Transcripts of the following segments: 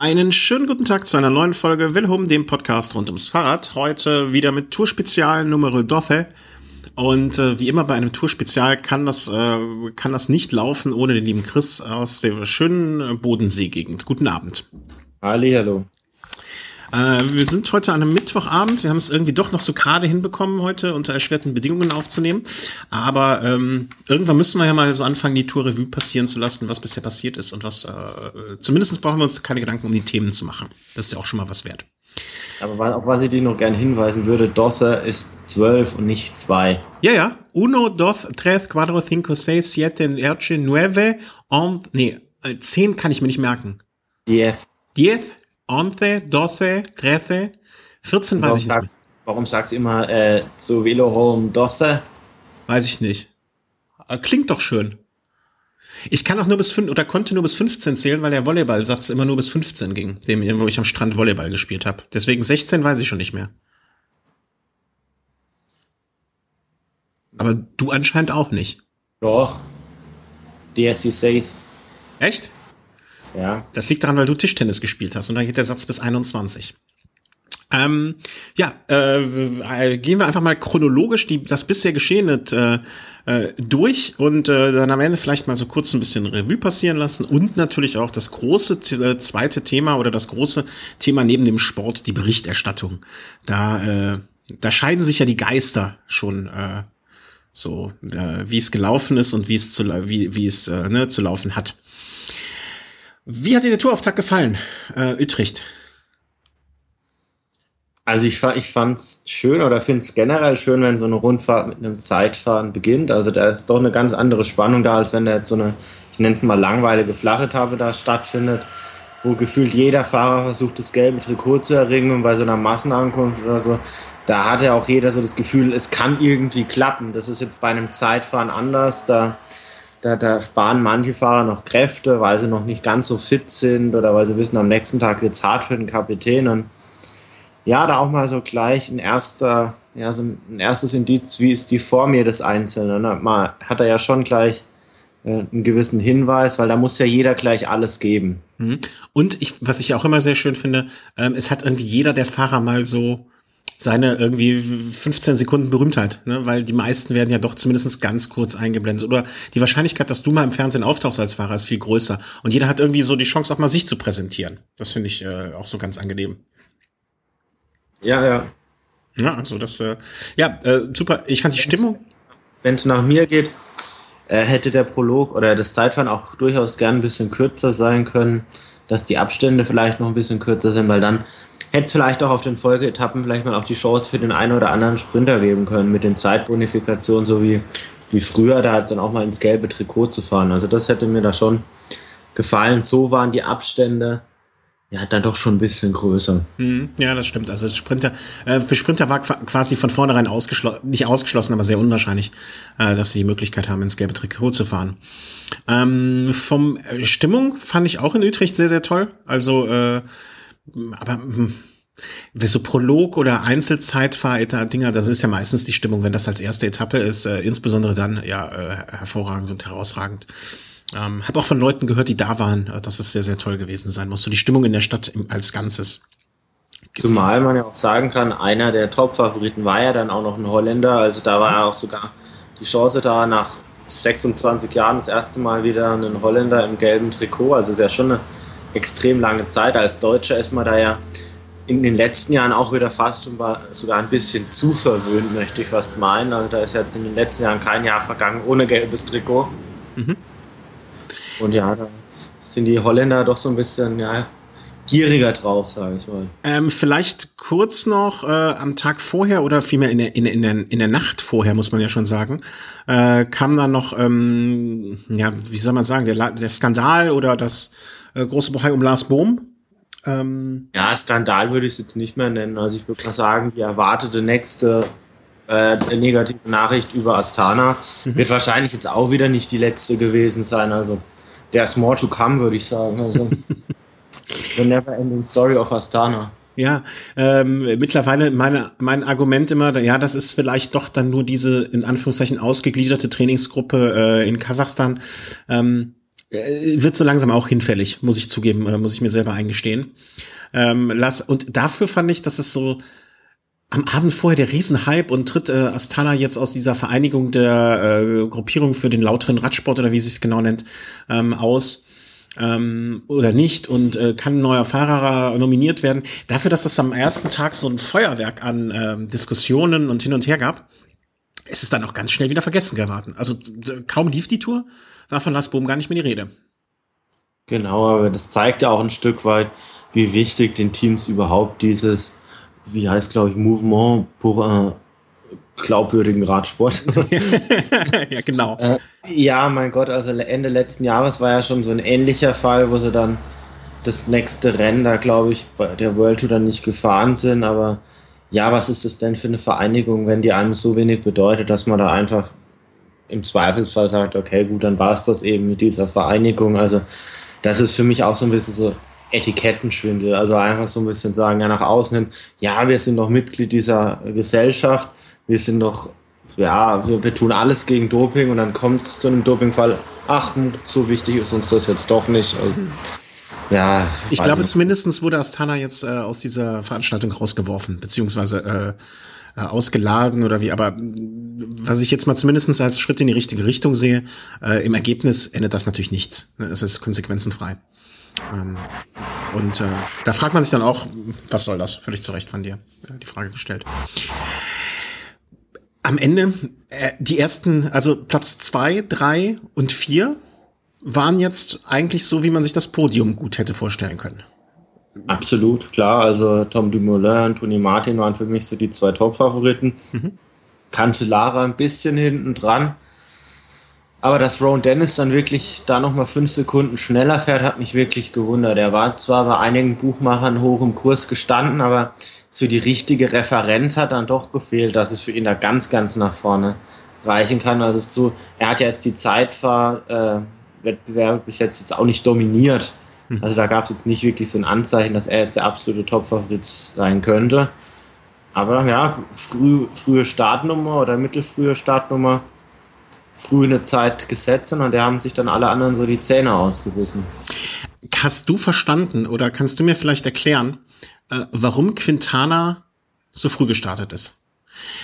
Einen schönen guten Tag zu einer neuen Folge Wilhelm, dem Podcast rund ums Fahrrad. Heute wieder mit Tourspezial Nummer 12. Und äh, wie immer bei einem Tourspezial kann das, äh, kann das nicht laufen ohne den lieben Chris aus der schönen Bodensee-Gegend. Guten Abend. Hallo. Äh, wir sind heute an einem Mittwochabend. Wir haben es irgendwie doch noch so gerade hinbekommen, heute unter erschwerten Bedingungen aufzunehmen. Aber ähm, irgendwann müssen wir ja mal so anfangen, die Tour Revue passieren zu lassen, was bisher passiert ist und was. Äh, zumindest brauchen wir uns keine Gedanken um die Themen zu machen. Das ist ja auch schon mal was wert. Aber auf was ich dich noch gerne hinweisen würde, Dosse ist zwölf und nicht zwei. Ja, ja. Uno, dos, tres, cuatro, cinco, seis, siete, ocho, nueve, on, nee, äh, zehn kann ich mir nicht merken. Diez. Diez, once, doce, trece, 14 weiß ich nicht sagst, Warum sagst du immer äh, zu Velohome Dosse? Weiß ich nicht. Äh, klingt doch schön. Ich kann auch nur bis 5 oder konnte nur bis 15 zählen, weil der Volleyballsatz immer nur bis 15 ging, dem, wo ich am Strand Volleyball gespielt habe. Deswegen 16 weiß ich schon nicht mehr. Aber du anscheinend auch nicht. Doch. DS6. Echt? Ja. Das liegt daran, weil du Tischtennis gespielt hast und dann geht der Satz bis 21. Ähm, ja, äh, gehen wir einfach mal chronologisch die, das bisher Geschehene äh, äh, durch und äh, dann am Ende vielleicht mal so kurz ein bisschen Revue passieren lassen und natürlich auch das große äh, zweite Thema oder das große Thema neben dem Sport, die Berichterstattung. Da, äh, da scheiden sich ja die Geister schon äh, so, äh, wie es gelaufen ist und wie es zu, wie, wie es äh, ne, zu laufen hat. Wie hat dir der Tourauftakt gefallen, äh, Utrecht? Also ich, ich fand es schön oder finde es generell schön, wenn so eine Rundfahrt mit einem Zeitfahren beginnt. Also da ist doch eine ganz andere Spannung da, als wenn da jetzt so eine, ich nenne es mal langweilige flache da stattfindet, wo gefühlt jeder Fahrer versucht, das gelbe Trikot zu erringen und bei so einer Massenankunft oder so, da hat ja auch jeder so das Gefühl, es kann irgendwie klappen. Das ist jetzt bei einem Zeitfahren anders. Da da, da sparen manche Fahrer noch Kräfte, weil sie noch nicht ganz so fit sind oder weil sie wissen, am nächsten Tag wird es hart für den Kapitän. Und ja, da auch mal so gleich ein erster, ja, so ein erstes Indiz, wie ist die Formel des Einzelnen. Ne? Mal hat er ja schon gleich äh, einen gewissen Hinweis, weil da muss ja jeder gleich alles geben. Mhm. Und ich, was ich auch immer sehr schön finde, ähm, es hat irgendwie jeder der Fahrer mal so seine irgendwie 15 Sekunden Berühmtheit, ne? weil die meisten werden ja doch zumindest ganz kurz eingeblendet. Oder die Wahrscheinlichkeit, dass du mal im Fernsehen auftauchst als Fahrer, ist viel größer. Und jeder hat irgendwie so die Chance, auch mal sich zu präsentieren. Das finde ich äh, auch so ganz angenehm. Ja, ja. Ja, also das, äh, ja, äh, super. Ich fand die Stimmung. Wenn es nach mir geht, äh, hätte der Prolog oder das Zeitfahren auch durchaus gern ein bisschen kürzer sein können, dass die Abstände vielleicht noch ein bisschen kürzer sind, weil dann hätte es vielleicht auch auf den Folgeetappen vielleicht mal auch die Chance für den einen oder anderen Sprinter geben können mit den Zeitbonifikationen, so wie, wie früher, da dann auch mal ins gelbe Trikot zu fahren. Also das hätte mir da schon gefallen. So waren die Abstände ja, dann doch schon ein bisschen größer. Mhm. Ja, das stimmt. Also Sprinter, äh, für Sprinter war quasi von vornherein ausgeschlossen, nicht ausgeschlossen, aber sehr unwahrscheinlich, äh, dass sie die Möglichkeit haben, ins gelbe Trikot zu fahren. Ähm, vom äh, Stimmung fand ich auch in Utrecht sehr, sehr toll. Also äh, aber hm, so Prolog oder Einzelzeitfahr-Dinger, das ist ja meistens die Stimmung, wenn das als erste Etappe ist, äh, insbesondere dann ja äh, hervorragend und herausragend. Ähm, habe auch von Leuten gehört, die da waren, äh, dass es sehr, sehr toll gewesen sein muss. So die Stimmung in der Stadt im, als Ganzes. Gesehen. Zumal man ja auch sagen kann, einer der Top-Favoriten war ja dann auch noch ein Holländer. Also da war ja auch sogar die Chance da, nach 26 Jahren das erste Mal wieder einen Holländer im gelben Trikot. Also ist ja schon eine extrem lange Zeit. Als Deutscher ist man da ja in den letzten Jahren auch wieder fast sogar ein bisschen zu verwöhnt, möchte ich fast meinen. Also da ist jetzt in den letzten Jahren kein Jahr vergangen ohne gelbes Trikot. Mhm. Und ja, da sind die Holländer doch so ein bisschen, ja, gieriger drauf, sage ich mal. Ähm, vielleicht kurz noch äh, am Tag vorher oder vielmehr in der, in, in, der, in der Nacht vorher, muss man ja schon sagen, äh, kam dann noch, ähm, ja, wie soll man sagen, der, der Skandal oder das äh, große Bohai um Lars Bohm. Ähm, ja, Skandal würde ich es jetzt nicht mehr nennen. Also ich würde mal sagen, die erwartete nächste äh, negative Nachricht über Astana mhm. wird wahrscheinlich jetzt auch wieder nicht die letzte gewesen sein. Also ist more to come, würde ich sagen. Also the never ending story of Astana. Ja, ähm, mittlerweile meine, mein Argument immer, ja, das ist vielleicht doch dann nur diese in Anführungszeichen ausgegliederte Trainingsgruppe äh, in Kasachstan. Ähm, äh, wird so langsam auch hinfällig, muss ich zugeben, äh, muss ich mir selber eingestehen. Ähm, lass, und dafür fand ich, dass es so am Abend vorher der Riesenhype und tritt äh, Astana jetzt aus dieser Vereinigung der äh, Gruppierung für den lauteren Radsport oder wie sie es genau nennt, ähm, aus ähm, oder nicht und äh, kann ein neuer Fahrer nominiert werden. Dafür, dass es am ersten Tag so ein Feuerwerk an ähm, Diskussionen und hin und her gab, ist es dann auch ganz schnell wieder vergessen geraten. Also kaum lief die Tour, war von Lars Bohm gar nicht mehr die Rede. Genau, aber das zeigt ja auch ein Stück weit, wie wichtig den Teams überhaupt dieses, wie heißt glaube ich, Mouvement pour un glaubwürdigen Radsport. ja, genau. Äh, ja, mein Gott, also Ende letzten Jahres war ja schon so ein ähnlicher Fall, wo sie dann das nächste Rennen da, glaube ich, bei der World Tour dann nicht gefahren sind. Aber ja, was ist das denn für eine Vereinigung, wenn die einem so wenig bedeutet, dass man da einfach im Zweifelsfall sagt, okay, gut, dann war es das eben mit dieser Vereinigung. Also das ist für mich auch so ein bisschen so Etikettenschwindel. Also einfach so ein bisschen sagen, ja, nach außen hin, ja, wir sind doch Mitglied dieser Gesellschaft, wir sind doch, ja, wir, wir tun alles gegen Doping und dann kommt es zu einem Dopingfall, ach, so wichtig ist uns das jetzt doch nicht. Also, ja. Ich glaube, zumindest wurde Astana jetzt äh, aus dieser Veranstaltung rausgeworfen, beziehungsweise äh, äh, ausgeladen oder wie, aber was ich jetzt mal zumindest als Schritt in die richtige Richtung sehe, äh, im Ergebnis endet das natürlich nichts. Ne, es ist konsequenzenfrei. Ähm, und äh, da fragt man sich dann auch, was soll das? Völlig zu Recht von dir äh, die Frage gestellt. Am Ende, äh, die ersten, also Platz zwei, drei und vier waren jetzt eigentlich so, wie man sich das Podium gut hätte vorstellen können. Absolut, klar. Also Tom Dumoulin und Tony Martin waren für mich so die zwei Top-Favoriten. Mhm. Cancellara ein bisschen hinten dran. Aber dass Ron Dennis dann wirklich da nochmal fünf Sekunden schneller fährt, hat mich wirklich gewundert. Er war zwar bei einigen Buchmachern hoch im Kurs gestanden, aber so die richtige Referenz hat dann doch gefehlt, dass es für ihn da ganz, ganz nach vorne reichen kann. Also so, er hat ja jetzt die Zeitfahrwettbewerbe äh, bis jetzt, jetzt auch nicht dominiert. Hm. Also da gab es jetzt nicht wirklich so ein Anzeichen, dass er jetzt der absolute Topfavorit sein könnte. Aber ja, früh, frühe Startnummer oder mittelfrühe Startnummer, früh eine Zeit gesetzt und da haben sich dann alle anderen so die Zähne ausgebissen. Hast du verstanden oder kannst du mir vielleicht erklären, äh, warum Quintana so früh gestartet ist?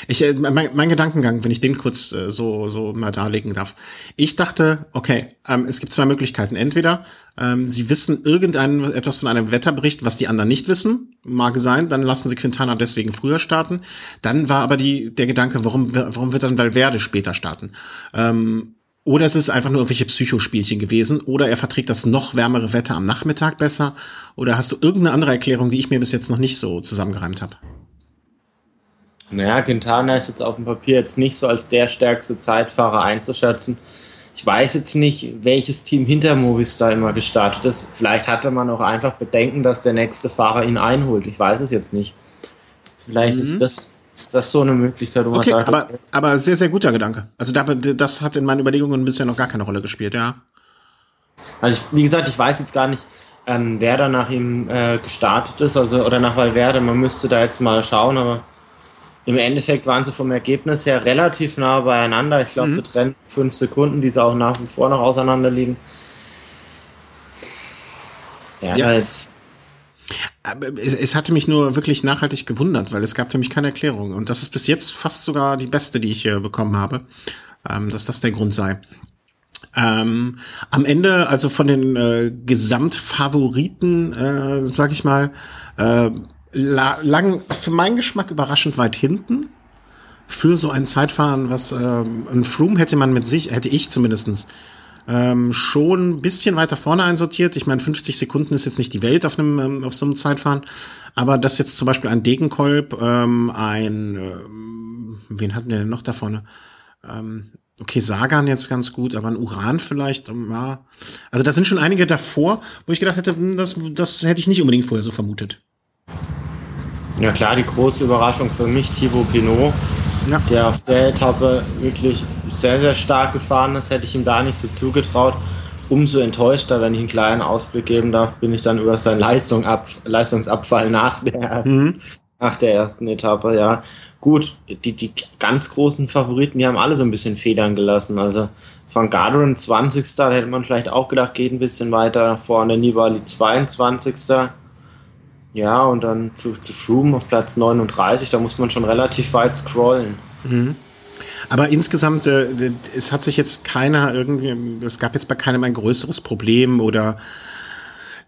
Ich, äh, mein, mein Gedankengang, wenn ich den kurz äh, so, so mal darlegen darf. Ich dachte, okay, ähm, es gibt zwei Möglichkeiten. Entweder ähm, sie wissen irgendein etwas von einem Wetterbericht, was die anderen nicht wissen, mag sein, dann lassen sie Quintana deswegen früher starten. Dann war aber die, der Gedanke, warum, warum wird dann Valverde später starten? Ähm, oder es ist einfach nur irgendwelche Psychospielchen gewesen. Oder er verträgt das noch wärmere Wetter am Nachmittag besser. Oder hast du irgendeine andere Erklärung, die ich mir bis jetzt noch nicht so zusammengereimt habe? Naja, Quintana ist jetzt auf dem Papier jetzt nicht so als der stärkste Zeitfahrer einzuschätzen. Ich weiß jetzt nicht, welches Team hinter Movistar immer gestartet ist. Vielleicht hatte man auch einfach Bedenken, dass der nächste Fahrer ihn einholt. Ich weiß es jetzt nicht. Vielleicht mhm. ist, das, ist das so eine Möglichkeit, wo man okay, sagt, aber, aber sehr, sehr guter Gedanke. Also da, das hat in meinen Überlegungen bisher noch gar keine Rolle gespielt, ja. Also ich, wie gesagt, ich weiß jetzt gar nicht, ähm, wer da nach ihm äh, gestartet ist, also oder nach Valverde. Man müsste da jetzt mal schauen, aber im Endeffekt waren sie vom Ergebnis her relativ nah beieinander. Ich glaube, mhm. wir trennen fünf Sekunden, die sie auch nach wie vor noch auseinander liegen. Ja, ja. Halt. Es, es, hatte mich nur wirklich nachhaltig gewundert, weil es gab für mich keine Erklärung. Und das ist bis jetzt fast sogar die beste, die ich hier bekommen habe, ähm, dass das der Grund sei. Ähm, am Ende, also von den äh, Gesamtfavoriten, äh, sag ich mal, äh, lang, für meinen Geschmack überraschend weit hinten. Für so ein Zeitfahren, was ähm, ein Froome hätte man mit sich, hätte ich zumindestens ähm, schon ein bisschen weiter vorne einsortiert. Ich meine, 50 Sekunden ist jetzt nicht die Welt auf einem ähm, auf so einem Zeitfahren, aber dass jetzt zum Beispiel ein Degenkolb, ähm, ein ähm, wen hatten wir denn noch da vorne? Ähm, okay, Sagan jetzt ganz gut, aber ein Uran vielleicht, ähm, ja. Also da sind schon einige davor, wo ich gedacht hätte, hm, das, das hätte ich nicht unbedingt vorher so vermutet. Ja klar, die große Überraschung für mich, Thibaut Pinot, ja. der auf der Etappe wirklich sehr, sehr stark gefahren ist, hätte ich ihm da nicht so zugetraut. Umso enttäuschter, wenn ich einen kleinen Ausblick geben darf, bin ich dann über seinen Leistung ab, Leistungsabfall nach der ersten mhm. Nach der ersten Etappe, ja. Gut, die, die ganz großen Favoriten, die haben alle so ein bisschen Federn gelassen. Also Van Garderen 20. Da hätte man vielleicht auch gedacht, geht ein bisschen weiter vorne. Nibali 22. Ja, und dann zu, zu Froome auf Platz 39, da muss man schon relativ weit scrollen. Mhm. Aber insgesamt, äh, es hat sich jetzt keiner irgendwie, es gab jetzt bei keinem ein größeres Problem oder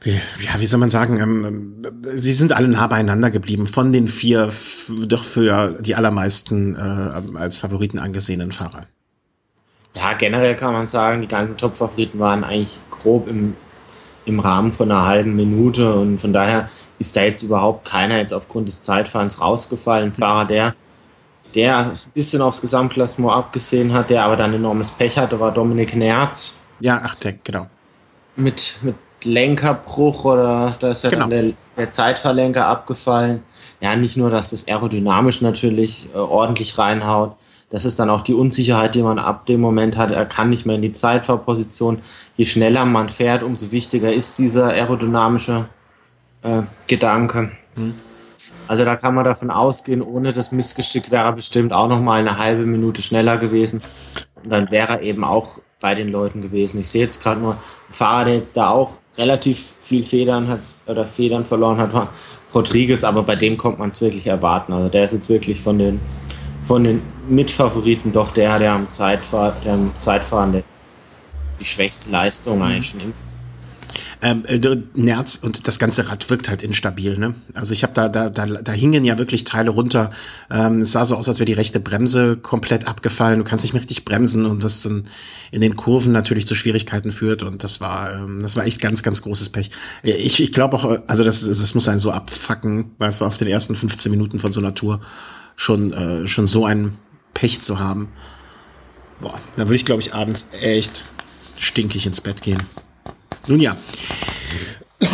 wie, ja, wie soll man sagen, ähm, ähm sie sind alle nah beieinander geblieben, von den vier doch für die allermeisten äh, als Favoriten angesehenen Fahrer. Ja, generell kann man sagen, die ganzen Top-Favoriten waren eigentlich grob im, im Rahmen von einer halben Minute und von daher ist da jetzt überhaupt keiner jetzt aufgrund des Zeitfahrens rausgefallen. Fahrer, der der ein bisschen aufs Gesamtklassement abgesehen hat, der aber dann enormes Pech hatte, war Dominik Nerz. Ja, ach, der, genau. Mit, mit Lenkerbruch oder da ist ja genau. dann der, der Zeitverlenker abgefallen. Ja, nicht nur, dass das aerodynamisch natürlich äh, ordentlich reinhaut, das ist dann auch die Unsicherheit, die man ab dem Moment hat. Er kann nicht mehr in die Zeitfahrposition. Je schneller man fährt, umso wichtiger ist dieser aerodynamische äh, Gedanke. Hm. Also da kann man davon ausgehen, ohne das Missgeschick wäre er bestimmt auch noch mal eine halbe Minute schneller gewesen. Und dann wäre er eben auch bei den Leuten gewesen. Ich sehe jetzt gerade nur einen Fahrer, der jetzt da auch relativ viel Federn hat oder Federn verloren hat, war Rodriguez, aber bei dem kommt man es wirklich erwarten. Also der ist jetzt wirklich von den von den Mitfavoriten doch der, der am Zeitfahren, der am Zeitfahren die schwächste Leistung mhm. eigentlich schon ähm, äh, Nerz und das ganze Rad wirkt halt instabil. Ne? Also ich habe da, da, da, da hingen ja wirklich Teile runter. Ähm, es sah so aus, als wäre die rechte Bremse komplett abgefallen. Du kannst nicht mehr richtig bremsen und das dann in den Kurven natürlich zu Schwierigkeiten führt. Und das war, ähm, das war echt ganz, ganz großes Pech. Ich, ich glaube auch, also das, das muss einen so abfacken, weißt du, auf den ersten 15 Minuten von so einer Tour schon, äh, schon so ein Pech zu haben. Boah, da würde ich, glaube ich, abends echt stinkig ins Bett gehen. Nun ja.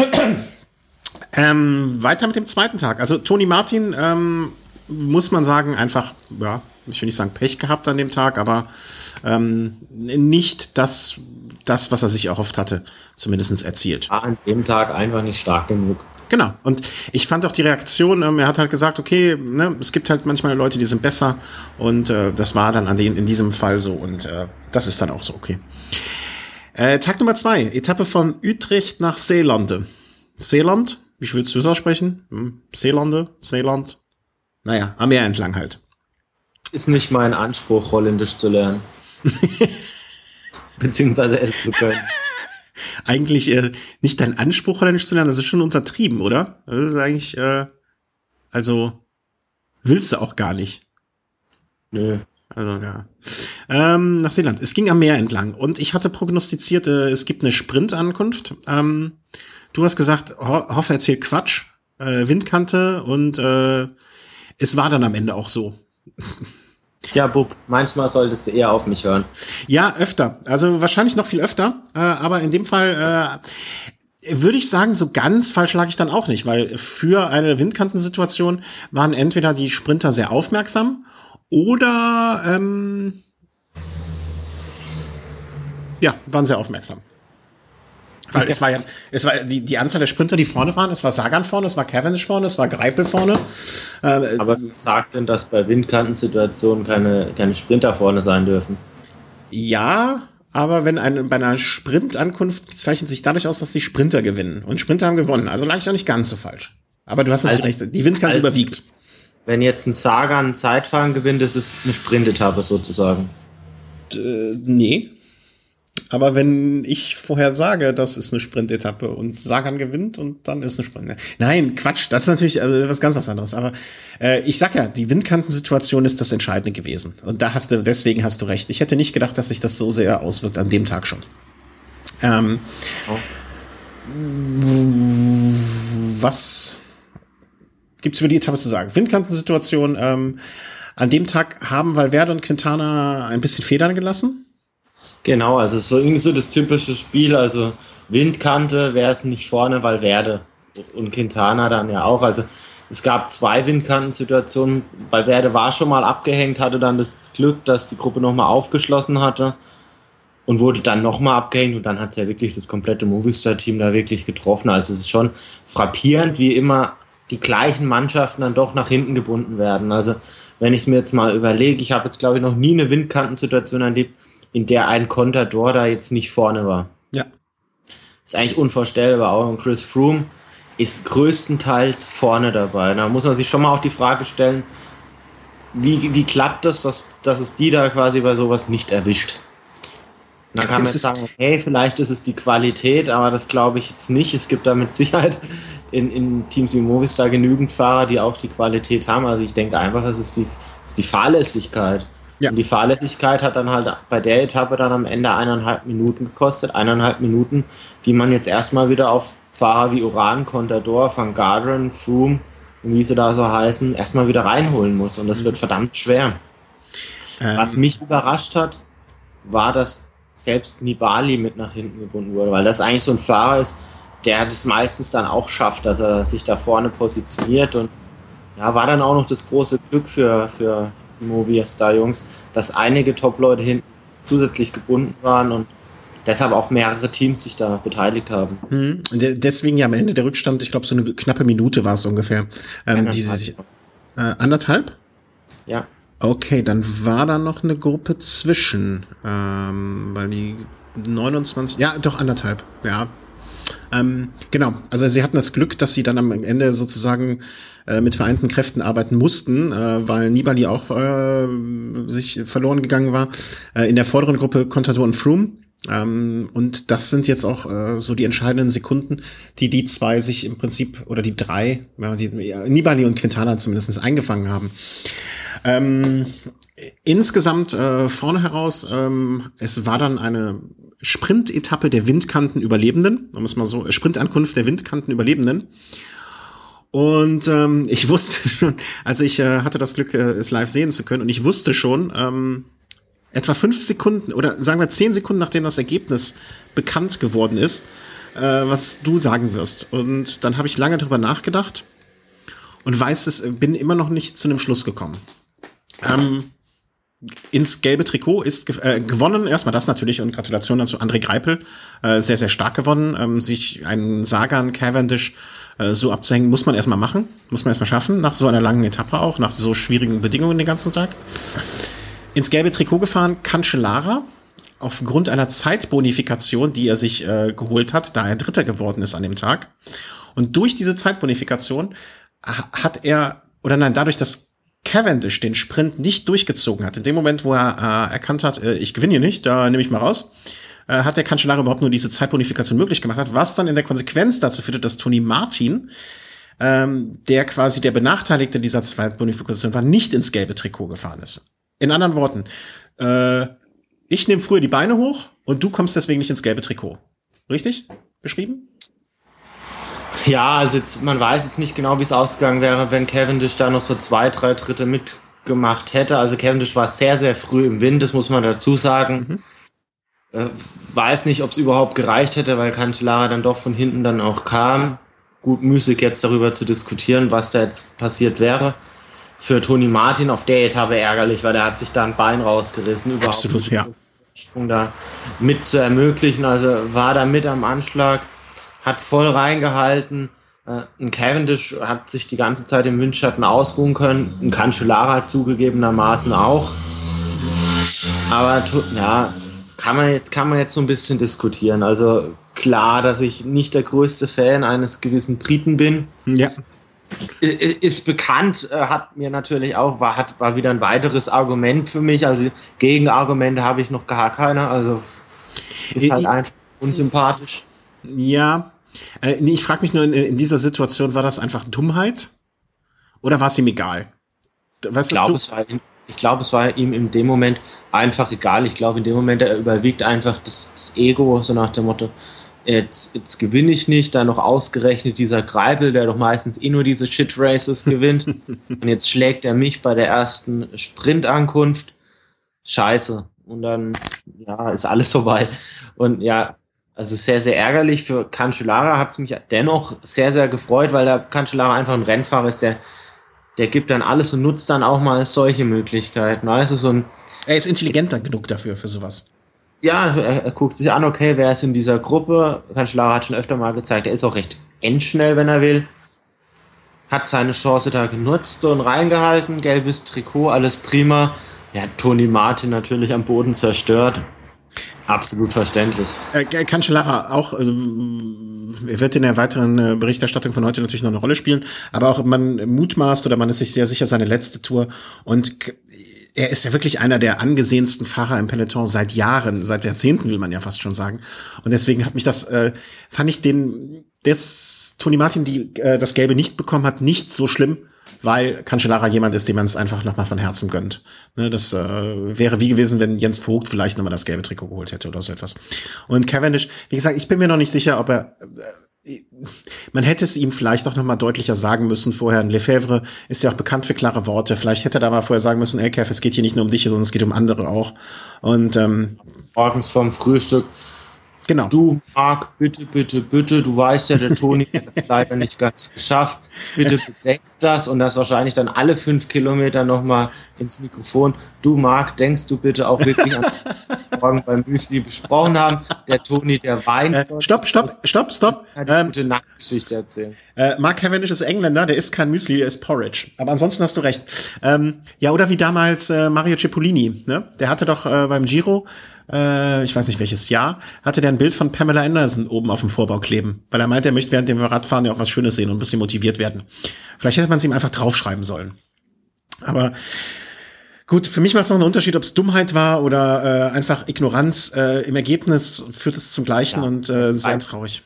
ähm, weiter mit dem zweiten Tag. Also Toni Martin, ähm, muss man sagen, einfach, ja, ich will nicht sagen Pech gehabt an dem Tag, aber ähm, nicht das, das, was er sich erhofft hatte, zumindest erzielt. War an dem Tag einfach nicht stark genug. Genau. Und ich fand auch die Reaktion, ähm, er hat halt gesagt, okay, ne, es gibt halt manchmal Leute, die sind besser. Und äh, das war dann an den, in diesem Fall so. Und äh, das ist dann auch so okay. Äh, Tag Nummer zwei, Etappe von Utrecht nach Seelande. Seeland? Wie willst du es aussprechen? Hm? Seelande? Seeland? Naja, am Meer entlang halt. Ist nicht mein Anspruch, Holländisch zu lernen. Beziehungsweise es zu können. Eigentlich äh, nicht dein Anspruch, Holländisch zu lernen, das ist schon untertrieben, oder? Das ist eigentlich, äh, also, willst du auch gar nicht. Nö. Also ja. Ähm, nach Seeland. Es ging am Meer entlang und ich hatte prognostiziert, äh, es gibt eine Sprintankunft. Ähm, du hast gesagt, Ho Hoffe erzählt Quatsch, äh, Windkante und äh, es war dann am Ende auch so. Ja, Bub, manchmal solltest du eher auf mich hören. Ja, öfter. Also wahrscheinlich noch viel öfter. Äh, aber in dem Fall äh, würde ich sagen, so ganz falsch lag ich dann auch nicht, weil für eine Windkantensituation waren entweder die Sprinter sehr aufmerksam oder ähm, ja, waren sehr aufmerksam. Weil es war ja, es war die, die Anzahl der Sprinter, die vorne waren, es war Sagan vorne, es war Cavendish vorne, es war Greipel vorne. Äh, Aber wer sagt denn, dass bei Windkantensituationen keine, keine Sprinter vorne sein dürfen? Ja, aber wenn eine, bei einer Sprintankunft zeichnet sich dadurch aus, dass die Sprinter gewinnen. Und Sprinter haben gewonnen. Also lag ich auch nicht ganz so falsch. Aber du hast natürlich also, recht, die Windkante also, überwiegt wenn jetzt ein Sagan ein Zeitfahren gewinnt, ist es eine Sprintetappe sozusagen. Äh, nee. Aber wenn ich vorher sage, das ist eine Sprintetappe und Sagan gewinnt und dann ist eine Sprint. Nein, Quatsch, das ist natürlich also was ganz was anderes. Aber äh, ich sag ja, die Windkantensituation ist das Entscheidende gewesen. Und da hast du, deswegen hast du recht. Ich hätte nicht gedacht, dass sich das so sehr auswirkt an dem Tag schon. Ähm, oh. Was gibt es über die Etappe zu sagen? Windkantensituation. Ähm, an dem Tag haben Valverde und Quintana ein bisschen Federn gelassen. Genau, also so irgendwie so das typische Spiel. Also Windkante wäre es nicht vorne Valverde und Quintana dann ja auch. Also es gab zwei Windkantensituationen. Valverde war schon mal abgehängt, hatte dann das Glück, dass die Gruppe nochmal aufgeschlossen hatte und wurde dann nochmal abgehängt und dann hat es ja wirklich das komplette Movistar-Team da wirklich getroffen. Also es ist schon frappierend, wie immer die gleichen Mannschaften dann doch nach hinten gebunden werden. Also wenn ich es mir jetzt mal überlege, ich habe jetzt glaube ich noch nie eine Windkantensituation erlebt, in der ein Contador da jetzt nicht vorne war. Ja. Ist eigentlich unvorstellbar. Auch Chris Froome ist größtenteils vorne dabei. Da muss man sich schon mal auch die Frage stellen, wie, wie klappt das, dass, dass es die da quasi bei sowas nicht erwischt? dann kann man jetzt sagen, hey, vielleicht ist es die Qualität, aber das glaube ich jetzt nicht. Es gibt da mit Sicherheit in, in Teams wie Movistar genügend Fahrer, die auch die Qualität haben. Also ich denke einfach, es ist die, es ist die Fahrlässigkeit. Ja. Und die Fahrlässigkeit hat dann halt bei der Etappe dann am Ende eineinhalb Minuten gekostet. Eineinhalb Minuten, die man jetzt erstmal wieder auf Fahrer wie Uran, Contador, Van Garderen, Froome und wie sie da so heißen, erstmal wieder reinholen muss. Und das mhm. wird verdammt schwer. Ähm. Was mich überrascht hat, war, dass selbst Nibali mit nach hinten gebunden wurde, weil das eigentlich so ein Fahrer ist, der das meistens dann auch schafft, dass er sich da vorne positioniert und ja, war dann auch noch das große Glück für, für die Movistar-Jungs, dass einige Top-Leute hinten zusätzlich gebunden waren und deshalb auch mehrere Teams sich da beteiligt haben. Hm. Deswegen ja am Ende der Rückstand, ich glaube, so eine knappe Minute war es ungefähr. Ähm, die sich, äh, anderthalb? Ja. Okay, dann war da noch eine Gruppe zwischen, ähm, weil die 29, ja, doch anderthalb, ja. Ähm, genau, also sie hatten das Glück, dass sie dann am Ende sozusagen äh, mit vereinten Kräften arbeiten mussten, äh, weil Nibali auch äh, sich verloren gegangen war. Äh, in der vorderen Gruppe Contador und Froome. Ähm, und das sind jetzt auch äh, so die entscheidenden Sekunden, die die zwei sich im Prinzip, oder die drei, ja, die, Nibali und Quintana zumindest eingefangen haben. Ähm, insgesamt äh, vorne heraus, ähm, es war dann eine Sprint-Etappe der Windkanten-Überlebenden, um es mal so, Sprintankunft der Windkanten-Überlebenden. Und ähm, ich wusste schon, also ich äh, hatte das Glück, äh, es live sehen zu können, und ich wusste schon, ähm, etwa fünf Sekunden oder sagen wir zehn Sekunden, nachdem das Ergebnis bekannt geworden ist, äh, was du sagen wirst. Und dann habe ich lange darüber nachgedacht und weiß es, bin immer noch nicht zu einem Schluss gekommen. Ähm, ins gelbe Trikot ist äh, gewonnen. Erstmal das natürlich und Gratulation dazu André Greipel. Äh, sehr, sehr stark gewonnen. Ähm, sich einen Sagan Cavendish äh, so abzuhängen, muss man erstmal machen. Muss man erstmal schaffen. Nach so einer langen Etappe auch, nach so schwierigen Bedingungen den ganzen Tag. Ins gelbe Trikot gefahren Cancellara. Aufgrund einer Zeitbonifikation, die er sich äh, geholt hat, da er Dritter geworden ist an dem Tag. Und durch diese Zeitbonifikation hat er, oder nein, dadurch, dass Cavendish den Sprint nicht durchgezogen hat, in dem Moment, wo er äh, erkannt hat, äh, ich gewinne hier nicht, da nehme ich mal raus, äh, hat der Cancellara überhaupt nur diese Zeitbonifikation möglich gemacht hat, was dann in der Konsequenz dazu führte, dass Tony Martin, ähm, der quasi der Benachteiligte dieser Zeitbonifikation war, nicht ins gelbe Trikot gefahren ist. In anderen Worten, äh, ich nehme früher die Beine hoch und du kommst deswegen nicht ins gelbe Trikot. Richtig? Beschrieben? Ja, also jetzt, man weiß jetzt nicht genau, wie es ausgegangen wäre, wenn Cavendish da noch so zwei, drei Dritte mitgemacht hätte. Also Cavendish war sehr, sehr früh im Wind, das muss man dazu sagen. Mhm. Äh, weiß nicht, ob es überhaupt gereicht hätte, weil Cancellara dann doch von hinten dann auch kam. Gut müßig jetzt darüber zu diskutieren, was da jetzt passiert wäre. Für Toni Martin auf der Etappe ärgerlich, weil er hat sich da ein Bein rausgerissen, überhaupt Absolut, ja. Sprung da mit zu ermöglichen. Also war da mit am Anschlag hat voll reingehalten. Äh, ein Cavendish hat sich die ganze Zeit im Windschatten ausruhen können. Ein Cancellara zugegebenermaßen auch. Aber ja, kann man jetzt, kann man jetzt so ein bisschen diskutieren. Also klar, dass ich nicht der größte Fan eines gewissen Briten bin. Ja. Ist bekannt, äh, hat mir natürlich auch, war, hat, war wieder ein weiteres Argument für mich. Also Gegenargumente habe ich noch gar keine. Also ist halt einfach unsympathisch. Ja, äh, nee, ich frage mich nur, in, in, dieser Situation, war das einfach Dummheit? Oder war es ihm egal? Weißt ich glaube, es, war, glaub, es war ihm in dem Moment einfach egal. Ich glaube, in dem Moment er überwiegt einfach das, das Ego, so nach dem Motto, jetzt, jetzt gewinne ich nicht, da noch ausgerechnet dieser Greibel, der doch meistens eh nur diese Shit Races gewinnt. und jetzt schlägt er mich bei der ersten Sprintankunft. Scheiße. Und dann, ja, ist alles vorbei. Und ja, also sehr, sehr ärgerlich. Für Cancellara hat es mich dennoch sehr, sehr gefreut, weil der Cancellara einfach ein Rennfahrer ist, der, der gibt dann alles und nutzt dann auch mal solche Möglichkeiten. Also so ein, er ist intelligenter genug dafür, für sowas. Ja, er, er, guckt sich an, okay, wer ist in dieser Gruppe? Cancellara hat schon öfter mal gezeigt, er ist auch recht endschnell, wenn er will. hat seine Chance da genutzt und reingehalten, gelbes Trikot, alles prima. Ja, Toni Martin natürlich am Boden zerstört. Absolut verständlich. Äh, Cancellara auch, äh, wird in der weiteren äh, Berichterstattung von heute natürlich noch eine Rolle spielen, aber auch man mutmaßt oder man ist sich sehr sicher seine letzte Tour und er ist ja wirklich einer der angesehensten Fahrer im Peloton seit Jahren, seit Jahrzehnten will man ja fast schon sagen. Und deswegen hat mich das, äh, fand ich den, des Toni Martin, die äh, das Gelbe nicht bekommen hat, nicht so schlimm, weil Cancellara jemand ist, dem man es einfach nochmal von Herzen gönnt. Ne, das äh, wäre wie gewesen, wenn Jens Vogt vielleicht nochmal das gelbe Trikot geholt hätte oder so etwas. Und Cavendish, wie gesagt, ich bin mir noch nicht sicher, ob er äh, man hätte es ihm vielleicht auch noch mal deutlicher sagen müssen vorher. Lefebvre ist ja auch bekannt für klare Worte. Vielleicht hätte er da mal vorher sagen müssen, ey Kev, es geht hier nicht nur um dich, sondern es geht um andere auch. Und ähm, morgens vorm Frühstück Genau. Du, Marc, bitte, bitte, bitte, du weißt ja, der Toni hat es leider nicht ganz geschafft. Bitte bedenk das und das wahrscheinlich dann alle fünf Kilometer nochmal ins Mikrofon. Du, Marc, denkst du bitte auch wirklich an morgen beim Müsli besprochen haben? Der Toni, der weint. Äh, stopp, stopp, stopp, stopp. Eine ähm, gute Nachtgeschichte erzählen. Äh, Mark Cavendish ist Engländer, der ist kein Müsli, der ist Porridge. Aber ansonsten hast du recht. Ähm, ja, oder wie damals äh, Mario Cipollini, ne? Der hatte doch äh, beim Giro äh, ich weiß nicht welches Jahr, hatte der ein Bild von Pamela Anderson oben auf dem Vorbau kleben, weil er meinte, er möchte während dem Radfahren ja auch was Schönes sehen und ein bisschen motiviert werden. Vielleicht hätte man es ihm einfach draufschreiben sollen. Aber Gut, für mich war es noch ein Unterschied, ob es Dummheit war oder äh, einfach Ignoranz. Äh, Im Ergebnis führt es zum Gleichen ja. und äh, sehr bei, traurig.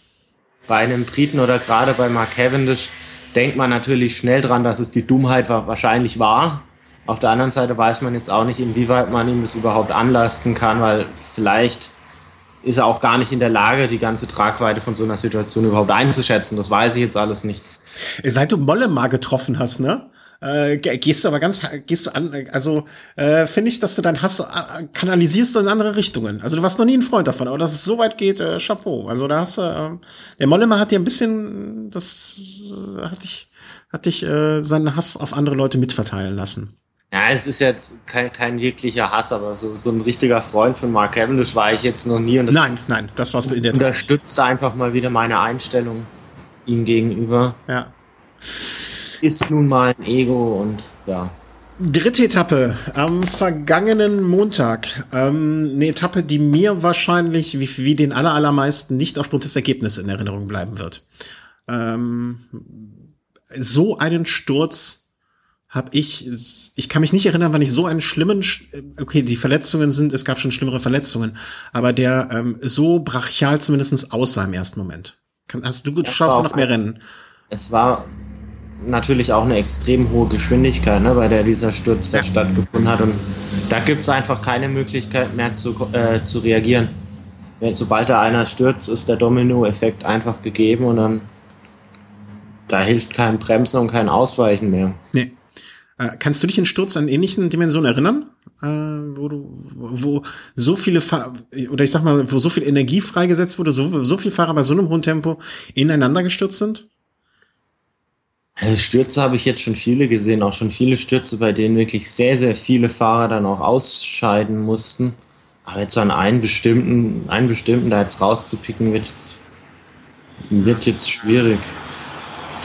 Bei einem Briten oder gerade bei Mark Cavendish denkt man natürlich schnell dran, dass es die Dummheit war, wahrscheinlich war. Auf der anderen Seite weiß man jetzt auch nicht, inwieweit man ihm das überhaupt anlasten kann, weil vielleicht ist er auch gar nicht in der Lage, die ganze Tragweite von so einer Situation überhaupt einzuschätzen. Das weiß ich jetzt alles nicht. Seit du Molle mal getroffen hast, ne? Äh, gehst du aber ganz, gehst du an, also äh, finde ich, dass du deinen Hass äh, kanalisierst in andere Richtungen. Also du warst noch nie ein Freund davon, aber dass es so weit geht, äh, Chapeau. Also da hast du, äh, der Mollema hat dir ein bisschen, das äh, hat dich, hat dich äh, seinen Hass auf andere Leute mitverteilen lassen. Ja, es ist jetzt kein, kein wirklicher Hass, aber so, so ein richtiger Freund von Mark Cavendish war ich jetzt noch nie. Und das nein, nein, das warst du in der Tat. Unterstützt einfach mal wieder meine Einstellung ihm gegenüber. Ja. Ist nun mal ein Ego und ja. Dritte Etappe am vergangenen Montag. Ähm, eine Etappe, die mir wahrscheinlich wie, wie den allermeisten nicht aufgrund des Ergebnisses in Erinnerung bleiben wird. Ähm, so einen Sturz habe ich, ich kann mich nicht erinnern, wann ich so einen schlimmen, okay, die Verletzungen sind, es gab schon schlimmere Verletzungen, aber der ähm, so brachial zumindest aussah im ersten Moment. Hast du, du schaust noch mehr Rennen. Es war natürlich auch eine extrem hohe Geschwindigkeit, ne, bei der dieser Sturz da ja. stattgefunden hat. Und da gibt es einfach keine Möglichkeit mehr zu, äh, zu reagieren. Wenn, sobald da einer stürzt, ist der Domino-Effekt einfach gegeben und dann da hilft kein Bremsen und kein Ausweichen mehr. Nee. Äh, kannst du dich in Sturz an ähnlichen Dimensionen erinnern? Äh, wo du, wo so viele Fahr oder ich sag mal, wo so viel Energie freigesetzt wurde, so, so viele Fahrer bei so einem hohen Tempo ineinander gestürzt sind? Also Stürze habe ich jetzt schon viele gesehen, auch schon viele Stürze, bei denen wirklich sehr, sehr viele Fahrer dann auch ausscheiden mussten. Aber jetzt an einen bestimmten, einen bestimmten da jetzt rauszupicken, wird jetzt, wird jetzt schwierig.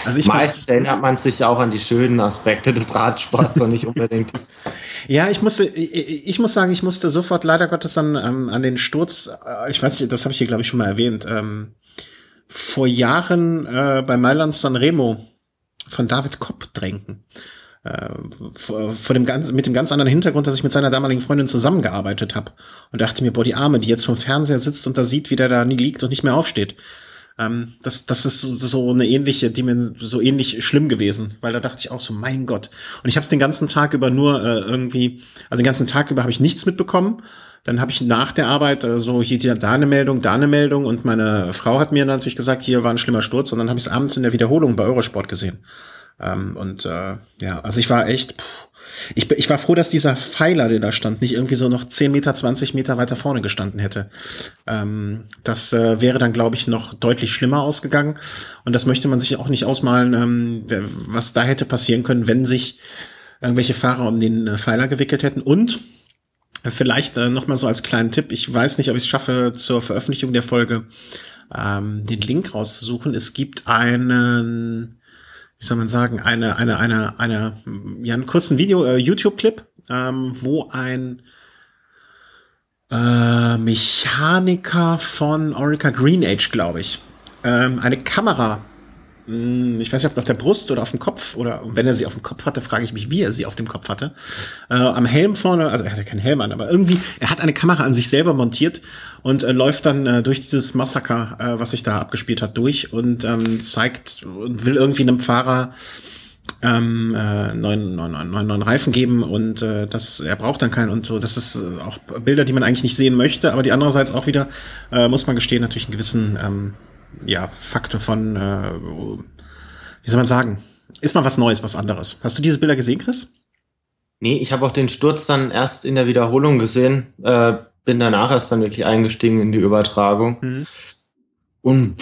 Also ich Meist erinnert man sich auch an die schönen Aspekte des Radsports und nicht unbedingt. Ja, ich musste, ich, ich, muss sagen, ich musste sofort leider Gottes an, ähm, an den Sturz, äh, ich weiß nicht, das habe ich hier glaube ich schon mal erwähnt, ähm, vor Jahren äh, bei Mailand Sanremo von David Kopp drängen. Äh, vor, vor dem ganz, mit dem ganz anderen Hintergrund, dass ich mit seiner damaligen Freundin zusammengearbeitet habe und dachte mir, boah, die Arme, die jetzt vom Fernseher sitzt und da sieht, wie der da nie liegt und nicht mehr aufsteht. Ähm, das, das ist so eine ähnliche Dimension, so ähnlich schlimm gewesen, weil da dachte ich auch so, mein Gott. Und ich habe es den ganzen Tag über nur äh, irgendwie, also den ganzen Tag über habe ich nichts mitbekommen. Dann habe ich nach der Arbeit äh, so hier da eine Meldung, da eine Meldung und meine Frau hat mir natürlich gesagt, hier war ein schlimmer Sturz und dann habe ich es abends in der Wiederholung bei Eurosport gesehen. Ähm, und äh, ja, also ich war echt, puh, ich, ich war froh, dass dieser Pfeiler, der da stand, nicht irgendwie so noch 10 Meter, 20 Meter weiter vorne gestanden hätte. Ähm, das äh, wäre dann, glaube ich, noch deutlich schlimmer ausgegangen. Und das möchte man sich auch nicht ausmalen, ähm, was da hätte passieren können, wenn sich irgendwelche Fahrer um den äh, Pfeiler gewickelt hätten. Und vielleicht äh, noch mal so als kleinen Tipp, ich weiß nicht, ob ich es schaffe, zur Veröffentlichung der Folge ähm, den Link rauszusuchen. Es gibt einen wie soll man sagen, eine, eine, eine, eine, ja, einen kurzen Video, äh, YouTube-Clip, ähm, wo ein äh, Mechaniker von Orica Green Age, glaube ich, ähm, eine Kamera hm, ich weiß nicht, ob auf der Brust oder auf dem Kopf oder wenn er sie auf dem Kopf hatte, frage ich mich, wie er sie auf dem Kopf hatte. Äh, am Helm vorne, also er hatte keinen Helm an, aber irgendwie, er hat eine Kamera an sich selber montiert und äh, läuft dann äh, durch dieses Massaker, äh, was sich da abgespielt hat, durch und ähm, zeigt und will irgendwie einem Fahrer ähm, äh, neuen, neuen, neuen, neuen Reifen geben und äh, das, er braucht dann keinen und so. Das ist äh, auch Bilder, die man eigentlich nicht sehen möchte, aber die andererseits auch wieder, äh, muss man gestehen, natürlich einen gewissen ähm, ja, Faktor von, äh, wie soll man sagen, ist mal was Neues, was anderes. Hast du diese Bilder gesehen, Chris? Nee, ich habe auch den Sturz dann erst in der Wiederholung gesehen, äh, bin danach erst dann wirklich eingestiegen in die Übertragung. Mhm. Und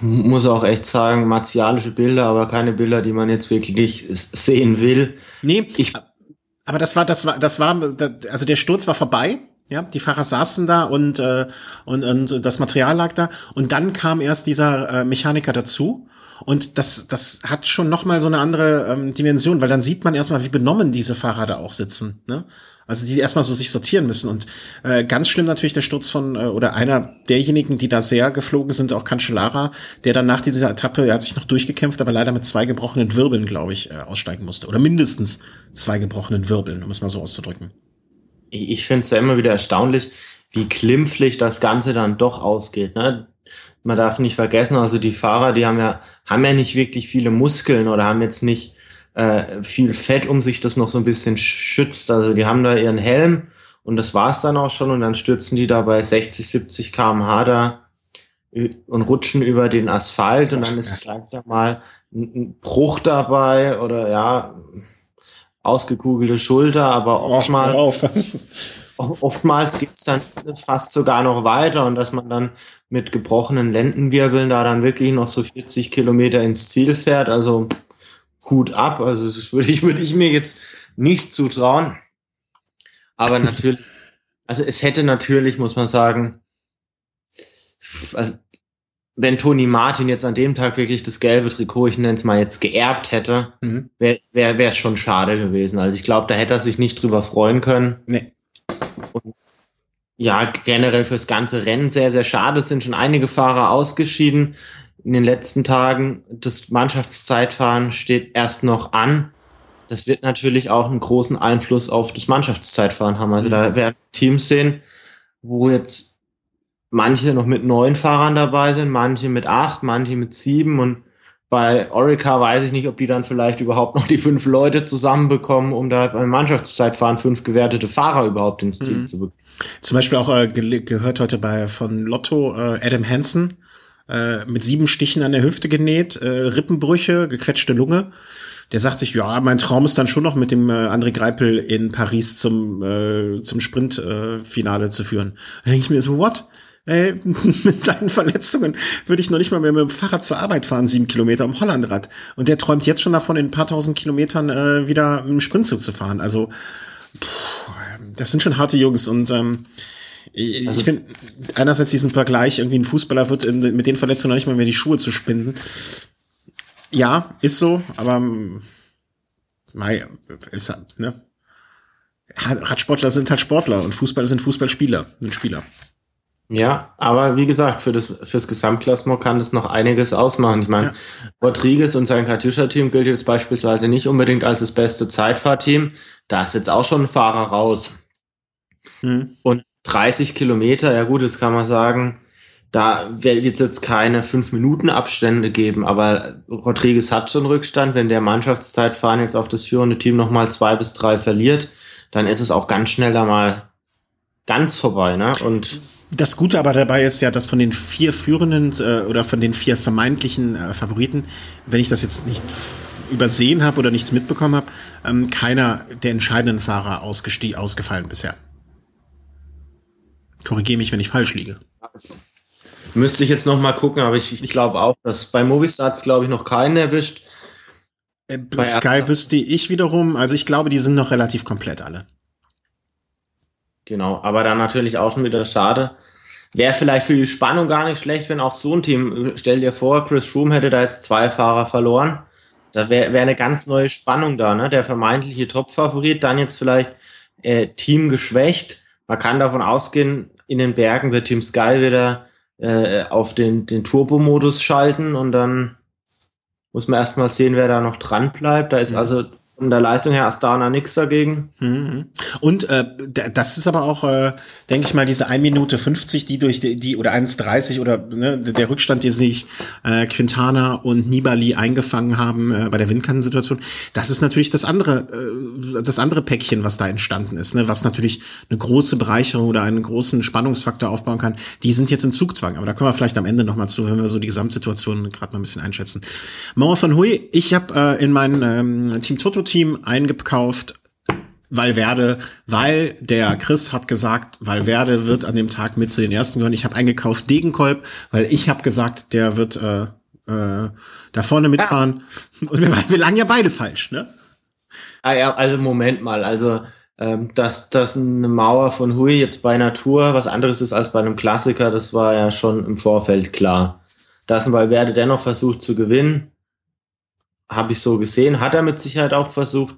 muss auch echt sagen, martialische Bilder, aber keine Bilder, die man jetzt wirklich sehen will. Nee, ich, aber das war, das war, das war, also der Sturz war vorbei. Ja, die Fahrer saßen da und, äh, und, und das Material lag da. Und dann kam erst dieser äh, Mechaniker dazu. Und das, das hat schon noch mal so eine andere ähm, Dimension, weil dann sieht man erstmal, wie benommen diese Fahrer da auch sitzen. Ne? Also die erstmal so sich sortieren müssen. Und äh, ganz schlimm natürlich der Sturz von, äh, oder einer derjenigen, die da sehr geflogen sind, auch Cancellara, der dann nach dieser Etappe, er hat sich noch durchgekämpft, aber leider mit zwei gebrochenen Wirbeln, glaube ich, äh, aussteigen musste. Oder mindestens zwei gebrochenen Wirbeln, um es mal so auszudrücken ich, ich finde es ja immer wieder erstaunlich, wie klimpflich das Ganze dann doch ausgeht. Ne? Man darf nicht vergessen, also die Fahrer, die haben ja, haben ja nicht wirklich viele Muskeln oder haben jetzt nicht äh, viel Fett, um sich das noch so ein bisschen schützt. Also die haben da ihren Helm und das war's dann auch schon. Und dann stürzen die da bei 60, 70 kmh da und rutschen über den Asphalt. Und dann ist vielleicht da mal ein Bruch dabei oder ja, ausgekugelte Schulter, aber oftmals, oftmals geht's dann fast sogar noch weiter. Und dass man dann mit gebrochenen Lendenwirbeln da dann wirklich noch so 40 Kilometer ins Ziel fährt. Also Hut ab. Also das würde ich, würde ich mir jetzt nicht zutrauen. Aber natürlich, also es hätte natürlich, muss man sagen, also wenn Toni Martin jetzt an dem Tag wirklich das gelbe Trikot, ich nenne es mal jetzt, geerbt hätte, mhm. wäre es wär, schon schade gewesen. Also ich glaube, da hätte er sich nicht drüber freuen können. Nee. Und ja, generell fürs ganze Rennen sehr, sehr schade. Es sind schon einige Fahrer ausgeschieden in den letzten Tagen. Das Mannschaftszeitfahren steht erst noch an. Das wird natürlich auch einen großen Einfluss auf das Mannschaftszeitfahren haben. Also mhm. da werden Teams sehen, wo jetzt manche noch mit neun Fahrern dabei sind, manche mit acht, manche mit sieben und bei Orica weiß ich nicht, ob die dann vielleicht überhaupt noch die fünf Leute zusammenbekommen, um da beim Mannschaftszeitfahren fünf gewertete Fahrer überhaupt ins Team mhm. zu bekommen. Zum Beispiel auch äh, ge gehört heute bei von Lotto äh, Adam Hansen äh, mit sieben Stichen an der Hüfte genäht, äh, Rippenbrüche, gequetschte Lunge. Der sagt sich, ja, mein Traum ist dann schon noch mit dem äh, André Greipel in Paris zum äh, zum Sprintfinale äh, zu führen. Da denke ich mir so, what? ey, mit deinen Verletzungen würde ich noch nicht mal mehr mit dem Fahrrad zur Arbeit fahren, sieben Kilometer am Hollandrad. Und der träumt jetzt schon davon, in ein paar tausend Kilometern äh, wieder im Sprintzug zu fahren. Also, pff, das sind schon harte Jungs und ähm, ich, also, finde einerseits diesen Vergleich, irgendwie ein Fußballer wird in, mit den Verletzungen noch nicht mal mehr die Schuhe zu spinden. Ja, ist so, aber mei, ist halt, ne? Radsportler sind halt Sportler und Fußballer sind Fußballspieler, sind Spieler. Ja, aber wie gesagt, für das fürs Gesamtklassement kann das noch einiges ausmachen. Ich meine, ja. Rodriguez und sein Katjuscha-Team gilt jetzt beispielsweise nicht unbedingt als das beste Zeitfahrteam. Da ist jetzt auch schon ein Fahrer raus. Mhm. Und 30 Kilometer, ja gut, jetzt kann man sagen, da wird es jetzt keine 5 Minuten Abstände geben, aber Rodriguez hat schon Rückstand. Wenn der Mannschaftszeitfahren jetzt auf das führende Team nochmal zwei bis drei verliert, dann ist es auch ganz schnell da mal ganz vorbei, ne? Und das Gute aber dabei ist ja, dass von den vier führenden äh, oder von den vier vermeintlichen äh, Favoriten, wenn ich das jetzt nicht übersehen habe oder nichts mitbekommen habe, ähm, keiner der entscheidenden Fahrer ausgefallen bisher. Korrigiere mich, wenn ich falsch liege. Müsste ich jetzt noch mal gucken, aber ich, ich glaube auch, dass bei Movistar glaube ich noch keinen erwischt. Äh, Sky wüsste ich wiederum, also ich glaube, die sind noch relativ komplett alle. Genau, aber dann natürlich auch schon wieder schade. Wäre vielleicht für die Spannung gar nicht schlecht, wenn auch so ein Team, stell dir vor, Chris Froome hätte da jetzt zwei Fahrer verloren, Da wäre wär eine ganz neue Spannung da, ne? Der vermeintliche Top-Favorit, dann jetzt vielleicht äh, Team geschwächt. Man kann davon ausgehen, in den Bergen wird Team Sky wieder äh, auf den, den Turbo-Modus schalten und dann muss man erstmal sehen, wer da noch dran bleibt. Da ist also von der Leistung her Astana nichts dagegen. Mhm. Und äh, das ist aber auch, äh, denke ich mal, diese 1 Minute 50, die durch die, die oder 1,30 oder ne, der Rückstand, die sich äh, Quintana und Nibali eingefangen haben äh, bei der Windkantensituation, das ist natürlich das andere, äh, das andere Päckchen, was da entstanden ist, ne, was natürlich eine große Bereicherung oder einen großen Spannungsfaktor aufbauen kann. Die sind jetzt in Zugzwang, aber da kommen wir vielleicht am Ende nochmal zu, wenn wir so die Gesamtsituation gerade mal ein bisschen einschätzen. Mauer von Hui, ich habe äh, in meinem ähm, Team Toto Team eingekauft Valverde, weil der Chris hat gesagt, Valverde wird an dem Tag mit zu den ersten gehören. Ich habe eingekauft Degenkolb, weil ich habe gesagt, der wird äh, äh, da vorne mitfahren. Ja. Und wir, wir lagen ja beide falsch, ne? Ah ja, also Moment mal, also ähm, dass, dass eine Mauer von Hui jetzt bei Natur was anderes ist als bei einem Klassiker, das war ja schon im Vorfeld klar. Dass ein Valverde dennoch versucht zu gewinnen, habe ich so gesehen. Hat er mit Sicherheit auch versucht.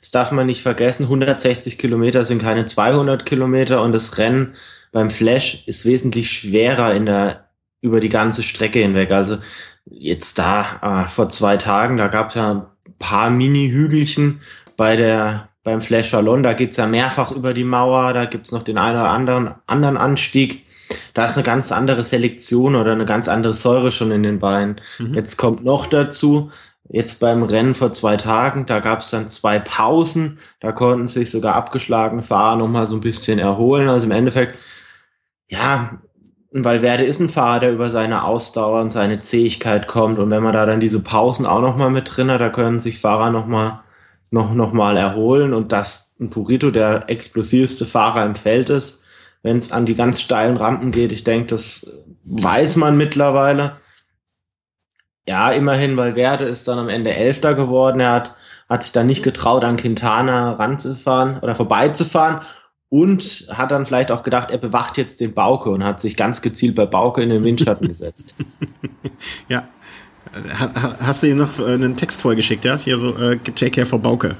Das darf man nicht vergessen. 160 Kilometer sind keine 200 Kilometer und das Rennen beim Flash ist wesentlich schwerer in der, über die ganze Strecke hinweg. Also jetzt da äh, vor zwei Tagen, da gab es ja ein paar Mini-Hügelchen bei der, beim Flash Wallon. Da geht's ja mehrfach über die Mauer. Da gibt's noch den einen oder anderen, anderen Anstieg. Da ist eine ganz andere Selektion oder eine ganz andere Säure schon in den Beinen. Mhm. Jetzt kommt noch dazu, Jetzt beim Rennen vor zwei Tagen, da gab es dann zwei Pausen, da konnten sich sogar abgeschlagene Fahrer nochmal so ein bisschen erholen. Also im Endeffekt, ja, weil Werde ist ein Fahrer, der über seine Ausdauer und seine Zähigkeit kommt. Und wenn man da dann diese Pausen auch nochmal mit drin hat, da können sich Fahrer nochmal noch, noch mal erholen. Und dass ein Purito der explosivste Fahrer im Feld ist, wenn es an die ganz steilen Rampen geht, ich denke, das weiß man mittlerweile ja, immerhin, weil Werde ist dann am Ende Elfter geworden. Er hat, hat sich dann nicht getraut, an Quintana ranzufahren oder vorbeizufahren und hat dann vielleicht auch gedacht, er bewacht jetzt den Bauke und hat sich ganz gezielt bei Bauke in den Windschatten gesetzt. ja. Hast du ihm noch äh, einen Text vorgeschickt, ja? Hier so, äh, take care for Bauke.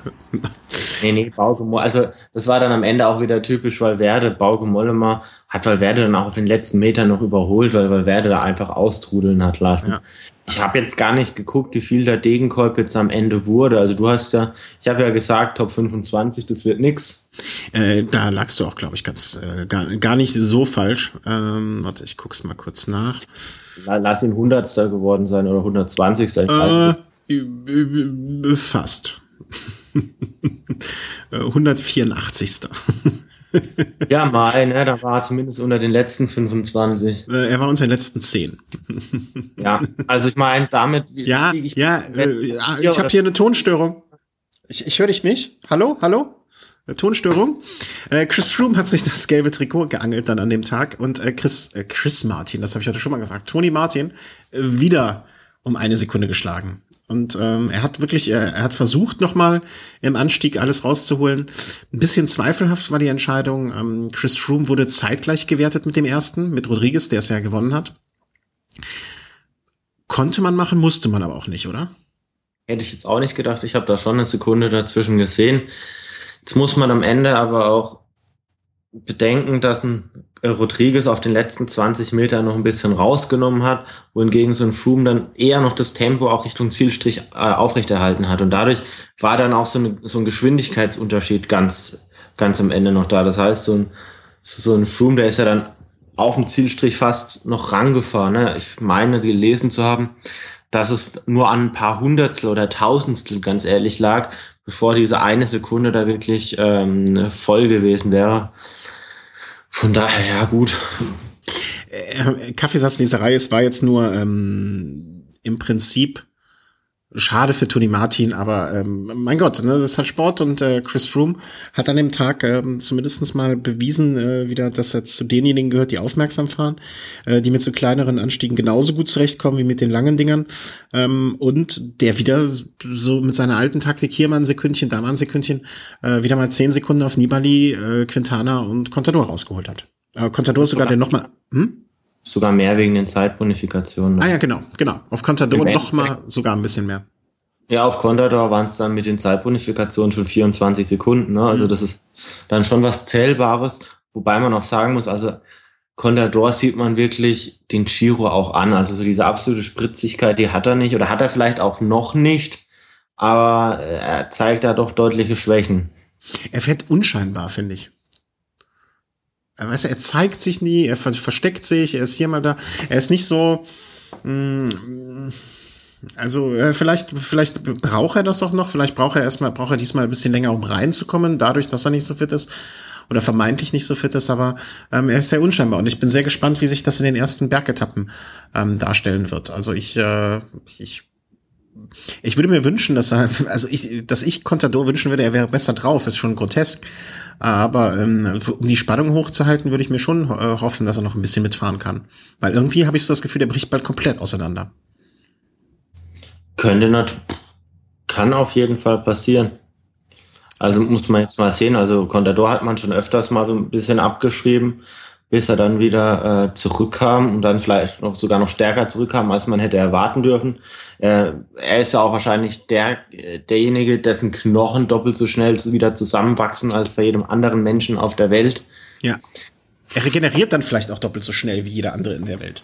nee, nee, Bauke, also das war dann am Ende auch wieder typisch, weil Werde, Bauke Mollema, hat weil Werde dann auch auf den letzten Metern noch überholt, weil, weil Werde da einfach austrudeln hat lassen. Ja. Ich habe jetzt gar nicht geguckt, wie viel der Degenkolb jetzt am Ende wurde. Also du hast ja, ich habe ja gesagt, Top 25, das wird nix. Äh, da lagst du auch, glaube ich, ganz äh, gar, gar nicht so falsch. Ähm, warte, ich guck's mal kurz nach. Lass ihn Hundertster geworden sein oder 120. Äh, fast. 184. ja, mal, ne, da war er zumindest unter den letzten 25. Äh, er war unter den letzten 10. ja, also ich meine, damit. Ja, ich ja, äh, ja, ich habe hier eine Tonstörung. Ich, ich höre dich nicht. Hallo, hallo? Äh, Tonstörung. Äh, Chris Froome hat sich das gelbe Trikot geangelt dann an dem Tag und äh, Chris, äh, Chris Martin, das habe ich heute schon mal gesagt, Tony Martin, äh, wieder um eine Sekunde geschlagen. Und ähm, er hat wirklich, er, er hat versucht, nochmal im Anstieg alles rauszuholen. Ein bisschen zweifelhaft war die Entscheidung. Ähm, Chris Froome wurde zeitgleich gewertet mit dem ersten, mit Rodriguez, der es ja gewonnen hat. Konnte man machen, musste man aber auch nicht, oder? Hätte ich jetzt auch nicht gedacht. Ich habe da schon eine Sekunde dazwischen gesehen. Jetzt muss man am Ende aber auch bedenken, dass ein äh, Rodriguez auf den letzten 20 Metern noch ein bisschen rausgenommen hat, wohingegen so ein Froome dann eher noch das Tempo auch Richtung Zielstrich äh, aufrechterhalten hat. Und dadurch war dann auch so, eine, so ein Geschwindigkeitsunterschied ganz, ganz am Ende noch da. Das heißt, so ein, so ein Froome, der ist ja dann auf dem Zielstrich fast noch rangefahren. Ne? Ich meine, gelesen zu haben, dass es nur an ein paar Hundertstel oder Tausendstel ganz ehrlich lag, bevor diese eine Sekunde da wirklich ähm, voll gewesen wäre. Von daher, ja, gut. Äh, Kaffeesatzleserei, es war jetzt nur ähm, im Prinzip schade für Tony Martin, aber ähm, mein Gott, ne, das ist halt Sport und äh, Chris Froome hat an dem Tag ähm, zumindest mal bewiesen äh, wieder, dass er zu denjenigen gehört, die aufmerksam fahren, äh, die mit so kleineren Anstiegen genauso gut zurechtkommen wie mit den langen Dingern ähm, und der wieder so mit seiner alten Taktik hier mal ein Sekündchen, da mal ein Sekündchen, äh, wieder mal zehn Sekunden auf Nibali, äh, Quintana und Contador rausgeholt hat. Äh, Contador sogar der nochmal, hm? Sogar mehr wegen den Zeitbonifikationen. Ah ja, genau, genau. Auf Contador noch mal sogar ein bisschen mehr. Ja, auf Contador waren es dann mit den Zeitbonifikationen schon 24 Sekunden. Ne? Also mhm. das ist dann schon was Zählbares. Wobei man auch sagen muss, also Contador sieht man wirklich den Giro auch an. Also so diese absolute Spritzigkeit, die hat er nicht oder hat er vielleicht auch noch nicht. Aber er zeigt da doch deutliche Schwächen. Er fährt unscheinbar, finde ich. Er, weiß, er zeigt sich nie, er versteckt sich, er ist hier mal da. Er ist nicht so. Mh, mm, also äh, vielleicht, vielleicht braucht er das auch noch. Vielleicht braucht er erstmal, braucht er diesmal ein bisschen länger, um reinzukommen, dadurch, dass er nicht so fit ist oder vermeintlich nicht so fit ist. Aber ähm, er ist sehr unscheinbar und ich bin sehr gespannt, wie sich das in den ersten Bergetappen ähm, darstellen wird. Also ich, äh, ich ich würde mir wünschen, dass er, also ich, dass ich Contador wünschen würde, er wäre besser drauf, ist schon grotesk. Aber ähm, um die Spannung hochzuhalten, würde ich mir schon äh, hoffen, dass er noch ein bisschen mitfahren kann. Weil irgendwie habe ich so das Gefühl, der bricht bald komplett auseinander. Könnte natürlich, kann auf jeden Fall passieren. Also muss man jetzt mal sehen. Also Contador hat man schon öfters mal so ein bisschen abgeschrieben, bis er dann wieder äh, zurückkam und dann vielleicht noch sogar noch stärker zurückkam, als man hätte erwarten dürfen. Äh, er ist ja auch wahrscheinlich der, derjenige, dessen Knochen doppelt so schnell wieder zusammenwachsen als bei jedem anderen Menschen auf der Welt. Ja. Er regeneriert dann vielleicht auch doppelt so schnell wie jeder andere in der Welt.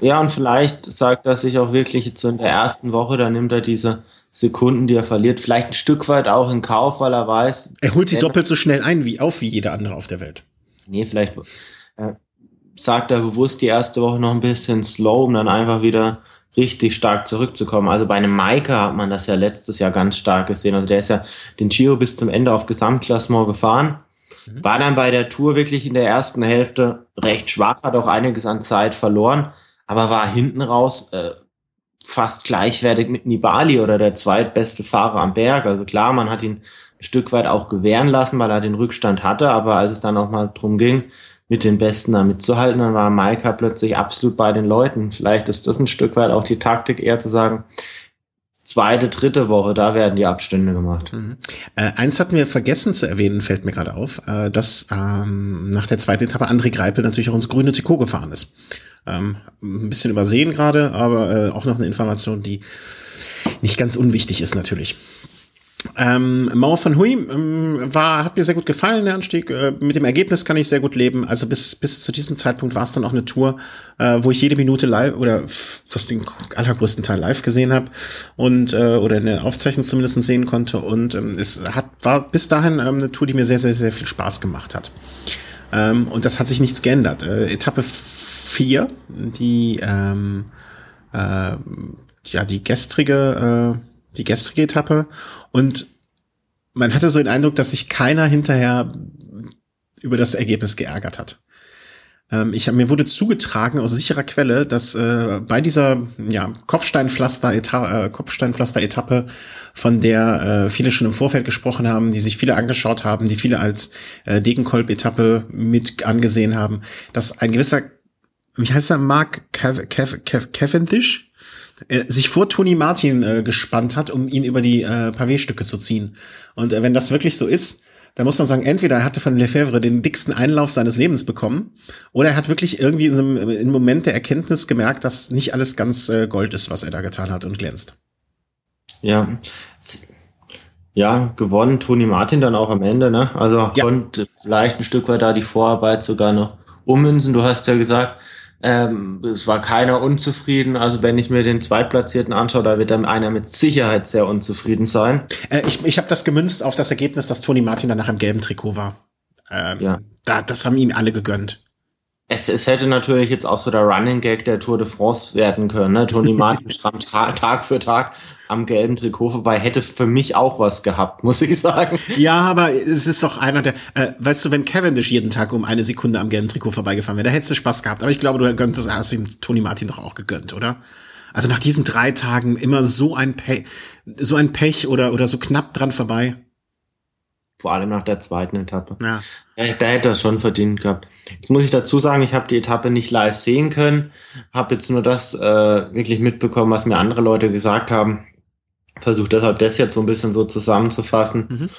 Ja, und vielleicht sagt er sich auch wirklich jetzt so in der ersten Woche, da nimmt er diese Sekunden, die er verliert, vielleicht ein Stück weit auch in Kauf, weil er weiß. Er holt sie doppelt so schnell ein wie auf wie jeder andere auf der Welt. Nee, vielleicht äh, sagt er bewusst die erste Woche noch ein bisschen slow, um dann einfach wieder richtig stark zurückzukommen. Also bei einem Maika hat man das ja letztes Jahr ganz stark gesehen. Also der ist ja den Giro bis zum Ende auf Gesamtklassement gefahren. Mhm. War dann bei der Tour wirklich in der ersten Hälfte recht schwach, hat auch einiges an Zeit verloren, aber war hinten raus äh, fast gleichwertig mit Nibali oder der zweitbeste Fahrer am Berg. Also klar, man hat ihn ein Stück weit auch gewähren lassen, weil er den Rückstand hatte, aber als es dann auch mal drum ging, mit den Besten da mitzuhalten, dann war Maika plötzlich absolut bei den Leuten. Vielleicht ist das ein Stück weit auch die Taktik, eher zu sagen, zweite, dritte Woche, da werden die Abstände gemacht. Mhm. Äh, eins hatten wir vergessen zu erwähnen, fällt mir gerade auf, äh, dass ähm, nach der zweiten Etappe André Greipel natürlich auch ins grüne Trikot gefahren ist. Ähm, ein bisschen übersehen gerade, aber äh, auch noch eine Information, die nicht ganz unwichtig ist natürlich. Ähm, Mauer von Hui ähm, war, hat mir sehr gut gefallen, der Anstieg. Äh, mit dem Ergebnis kann ich sehr gut leben. Also bis, bis zu diesem Zeitpunkt war es dann auch eine Tour, äh, wo ich jede Minute live oder fast den allergrößten Teil live gesehen habe und äh, oder eine Aufzeichnung zumindest sehen konnte. Und ähm, es hat, war bis dahin ähm, eine Tour, die mir sehr, sehr, sehr viel Spaß gemacht hat. Ähm, und das hat sich nichts geändert. Äh, Etappe 4, die ähm, äh, ja die gestrige äh, die gestrige Etappe und man hatte so den Eindruck, dass sich keiner hinterher über das Ergebnis geärgert hat. Ähm, ich hab, mir wurde zugetragen aus sicherer Quelle, dass äh, bei dieser ja, Kopfsteinpflaster-Etappe, äh, Kopfsteinpflaster-Etappe, von der äh, viele schon im Vorfeld gesprochen haben, die sich viele angeschaut haben, die viele als äh, Degenkolb-Etappe mit angesehen haben, dass ein gewisser, wie heißt er, Mark Cav Cav Cav Cavendish, äh, sich vor Tony Martin äh, gespannt hat, um ihn über die äh, Pavé-Stücke zu ziehen. Und äh, wenn das wirklich so ist, dann muss man sagen, entweder er hatte von Lefebvre den dicksten Einlauf seines Lebens bekommen, oder er hat wirklich irgendwie in so einem, im Moment der Erkenntnis gemerkt, dass nicht alles ganz äh, Gold ist, was er da getan hat und glänzt. Ja, ja, gewonnen Tony Martin dann auch am Ende, ne? Also ja. konnte vielleicht ein Stück weit da die Vorarbeit sogar noch ummünzen. Du hast ja gesagt, ähm, es war keiner unzufrieden. Also wenn ich mir den Zweitplatzierten anschaue, da wird dann einer mit Sicherheit sehr unzufrieden sein. Äh, ich ich habe das gemünzt auf das Ergebnis, dass Toni Martin danach im gelben Trikot war. Ähm, ja. Da, das haben ihm alle gegönnt. Es, es hätte natürlich jetzt auch so der Running Gag der Tour de France werden können. Ne? Toni Martin stand Tag für Tag am gelben Trikot vorbei. Hätte für mich auch was gehabt, muss ich sagen. Ja, aber es ist doch einer der, äh, weißt du, wenn Cavendish jeden Tag um eine Sekunde am gelben Trikot vorbeigefahren wäre, da hättest du Spaß gehabt. Aber ich glaube, du könntest, hast ihm Toni Martin doch auch gegönnt, oder? Also nach diesen drei Tagen immer so ein Pech, so ein Pech oder, oder so knapp dran vorbei. Vor allem nach der zweiten Etappe. Ja. da hätte er schon verdient gehabt. Jetzt muss ich dazu sagen, ich habe die Etappe nicht live sehen können, habe jetzt nur das äh, wirklich mitbekommen, was mir andere Leute gesagt haben. Versuche deshalb das jetzt so ein bisschen so zusammenzufassen. Mhm.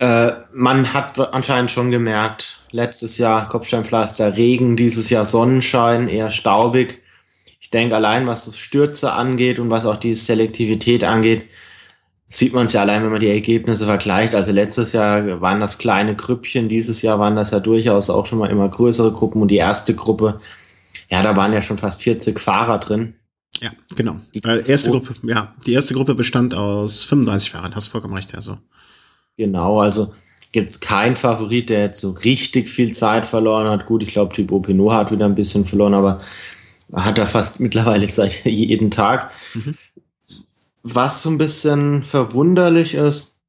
Äh, man hat anscheinend schon gemerkt, letztes Jahr Kopfsteinpflaster Regen, dieses Jahr Sonnenschein, eher staubig. Ich denke allein, was Stürze angeht und was auch die Selektivität angeht, sieht man es ja allein, wenn man die Ergebnisse vergleicht. Also letztes Jahr waren das kleine Grüppchen, dieses Jahr waren das ja durchaus auch schon mal immer größere Gruppen und die erste Gruppe, ja, da waren ja schon fast 40 Fahrer drin. Ja, genau. Die erste Gruppe, ja, die erste Gruppe bestand aus 35 Fahrern, hast vollkommen recht, also. Genau, also jetzt kein Favorit, der jetzt so richtig viel Zeit verloren hat. Gut, ich glaube, Thibaut Pinot hat wieder ein bisschen verloren, aber hat er fast mittlerweile seit jeden Tag. Mhm. Was so ein bisschen verwunderlich ist,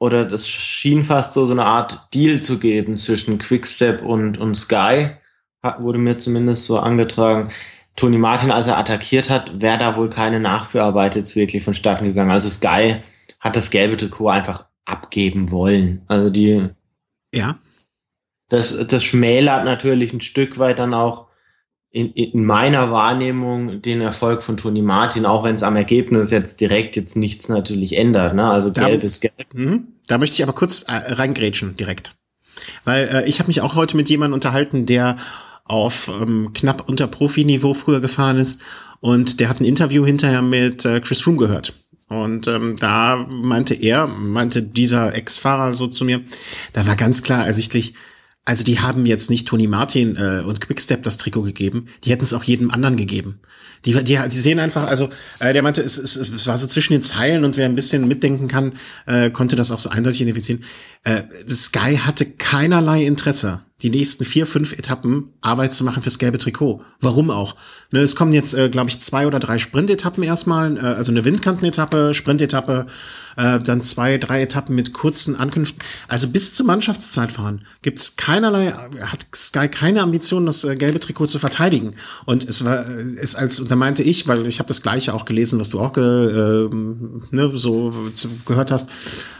oder das schien fast so, so eine Art Deal zu geben zwischen Quickstep und, und Sky, wurde mir zumindest so angetragen. Tony Martin, als er attackiert hat, wäre da wohl keine Nachführarbeit jetzt wirklich vonstatten gegangen. Also Sky hat das gelbe Trikot einfach abgeben wollen. Also die. Ja. Das, das schmälert natürlich ein Stück weit dann auch in, in meiner Wahrnehmung den Erfolg von Tony Martin, auch wenn es am Ergebnis jetzt direkt jetzt nichts natürlich ändert. Ne? Also da, gelb ist gelb. Mh, da möchte ich aber kurz äh, reingrätschen direkt. Weil äh, ich habe mich auch heute mit jemandem unterhalten, der auf ähm, knapp unter Profiniveau früher gefahren ist und der hat ein Interview hinterher mit äh, Chris Froome gehört. Und ähm, da meinte er, meinte dieser Ex-Fahrer so zu mir, da war ganz klar ersichtlich, also die haben jetzt nicht Tony Martin äh, und Quickstep das Trikot gegeben, die hätten es auch jedem anderen gegeben. Die, die, die sehen einfach, also äh, der meinte, es, es, es war so zwischen den Zeilen und wer ein bisschen mitdenken kann, äh, konnte das auch so eindeutig identifizieren. Äh, Sky hatte keinerlei Interesse die nächsten vier, fünf Etappen Arbeit zu machen fürs gelbe Trikot. Warum auch? Ne, es kommen jetzt, äh, glaube ich, zwei oder drei Sprintetappen erstmal, äh, also eine Windkantenetappe, Sprintetappe, äh, dann zwei, drei Etappen mit kurzen Ankünften. Also bis zum Mannschaftszeitfahren gibt's keinerlei, hat Sky keine Ambition, das äh, gelbe Trikot zu verteidigen. Und es war, äh, es als, und da meinte ich, weil ich habe das Gleiche auch gelesen, was du auch ge, äh, ne, so gehört hast.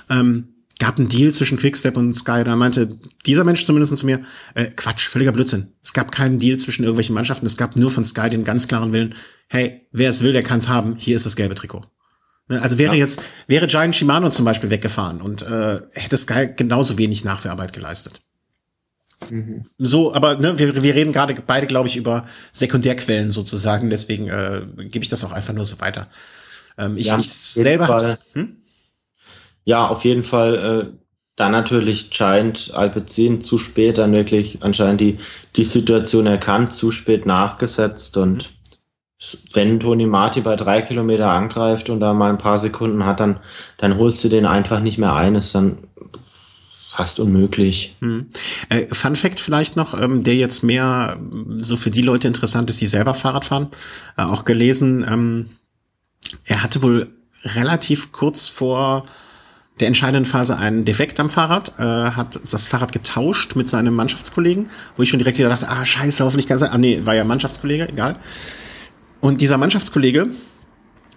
Ähm, gab einen Deal zwischen Quickstep und Sky. Da meinte dieser Mensch zumindest zu mir, äh, Quatsch, völliger Blödsinn. Es gab keinen Deal zwischen irgendwelchen Mannschaften. Es gab nur von Sky den ganz klaren Willen, hey, wer es will, der kann es haben. Hier ist das gelbe Trikot. Ne, also wäre ja. jetzt, wäre Giant Shimano zum Beispiel weggefahren und äh, hätte Sky genauso wenig Nachführarbeit geleistet. Mhm. So, aber ne, wir, wir reden gerade beide, glaube ich, über Sekundärquellen sozusagen, deswegen äh, gebe ich das auch einfach nur so weiter. Ähm, ich, ja, ich selber hab's, hm? Ja, auf jeden Fall äh, dann natürlich Giant Alpecin zu spät dann wirklich anscheinend die, die Situation erkannt, zu spät nachgesetzt und wenn Toni Marti bei drei Kilometer angreift und da mal ein paar Sekunden hat, dann, dann holst du den einfach nicht mehr ein, ist dann fast unmöglich. Hm. Äh, Fun Fact vielleicht noch, ähm, der jetzt mehr so für die Leute interessant ist, die selber Fahrrad fahren, äh, auch gelesen, ähm, er hatte wohl relativ kurz vor der entscheidenden Phase einen Defekt am Fahrrad, äh, hat das Fahrrad getauscht mit seinem Mannschaftskollegen, wo ich schon direkt wieder dachte, ah, scheiße, hoffentlich kann sein. Ah, nee, war ja Mannschaftskollege, egal. Und dieser Mannschaftskollege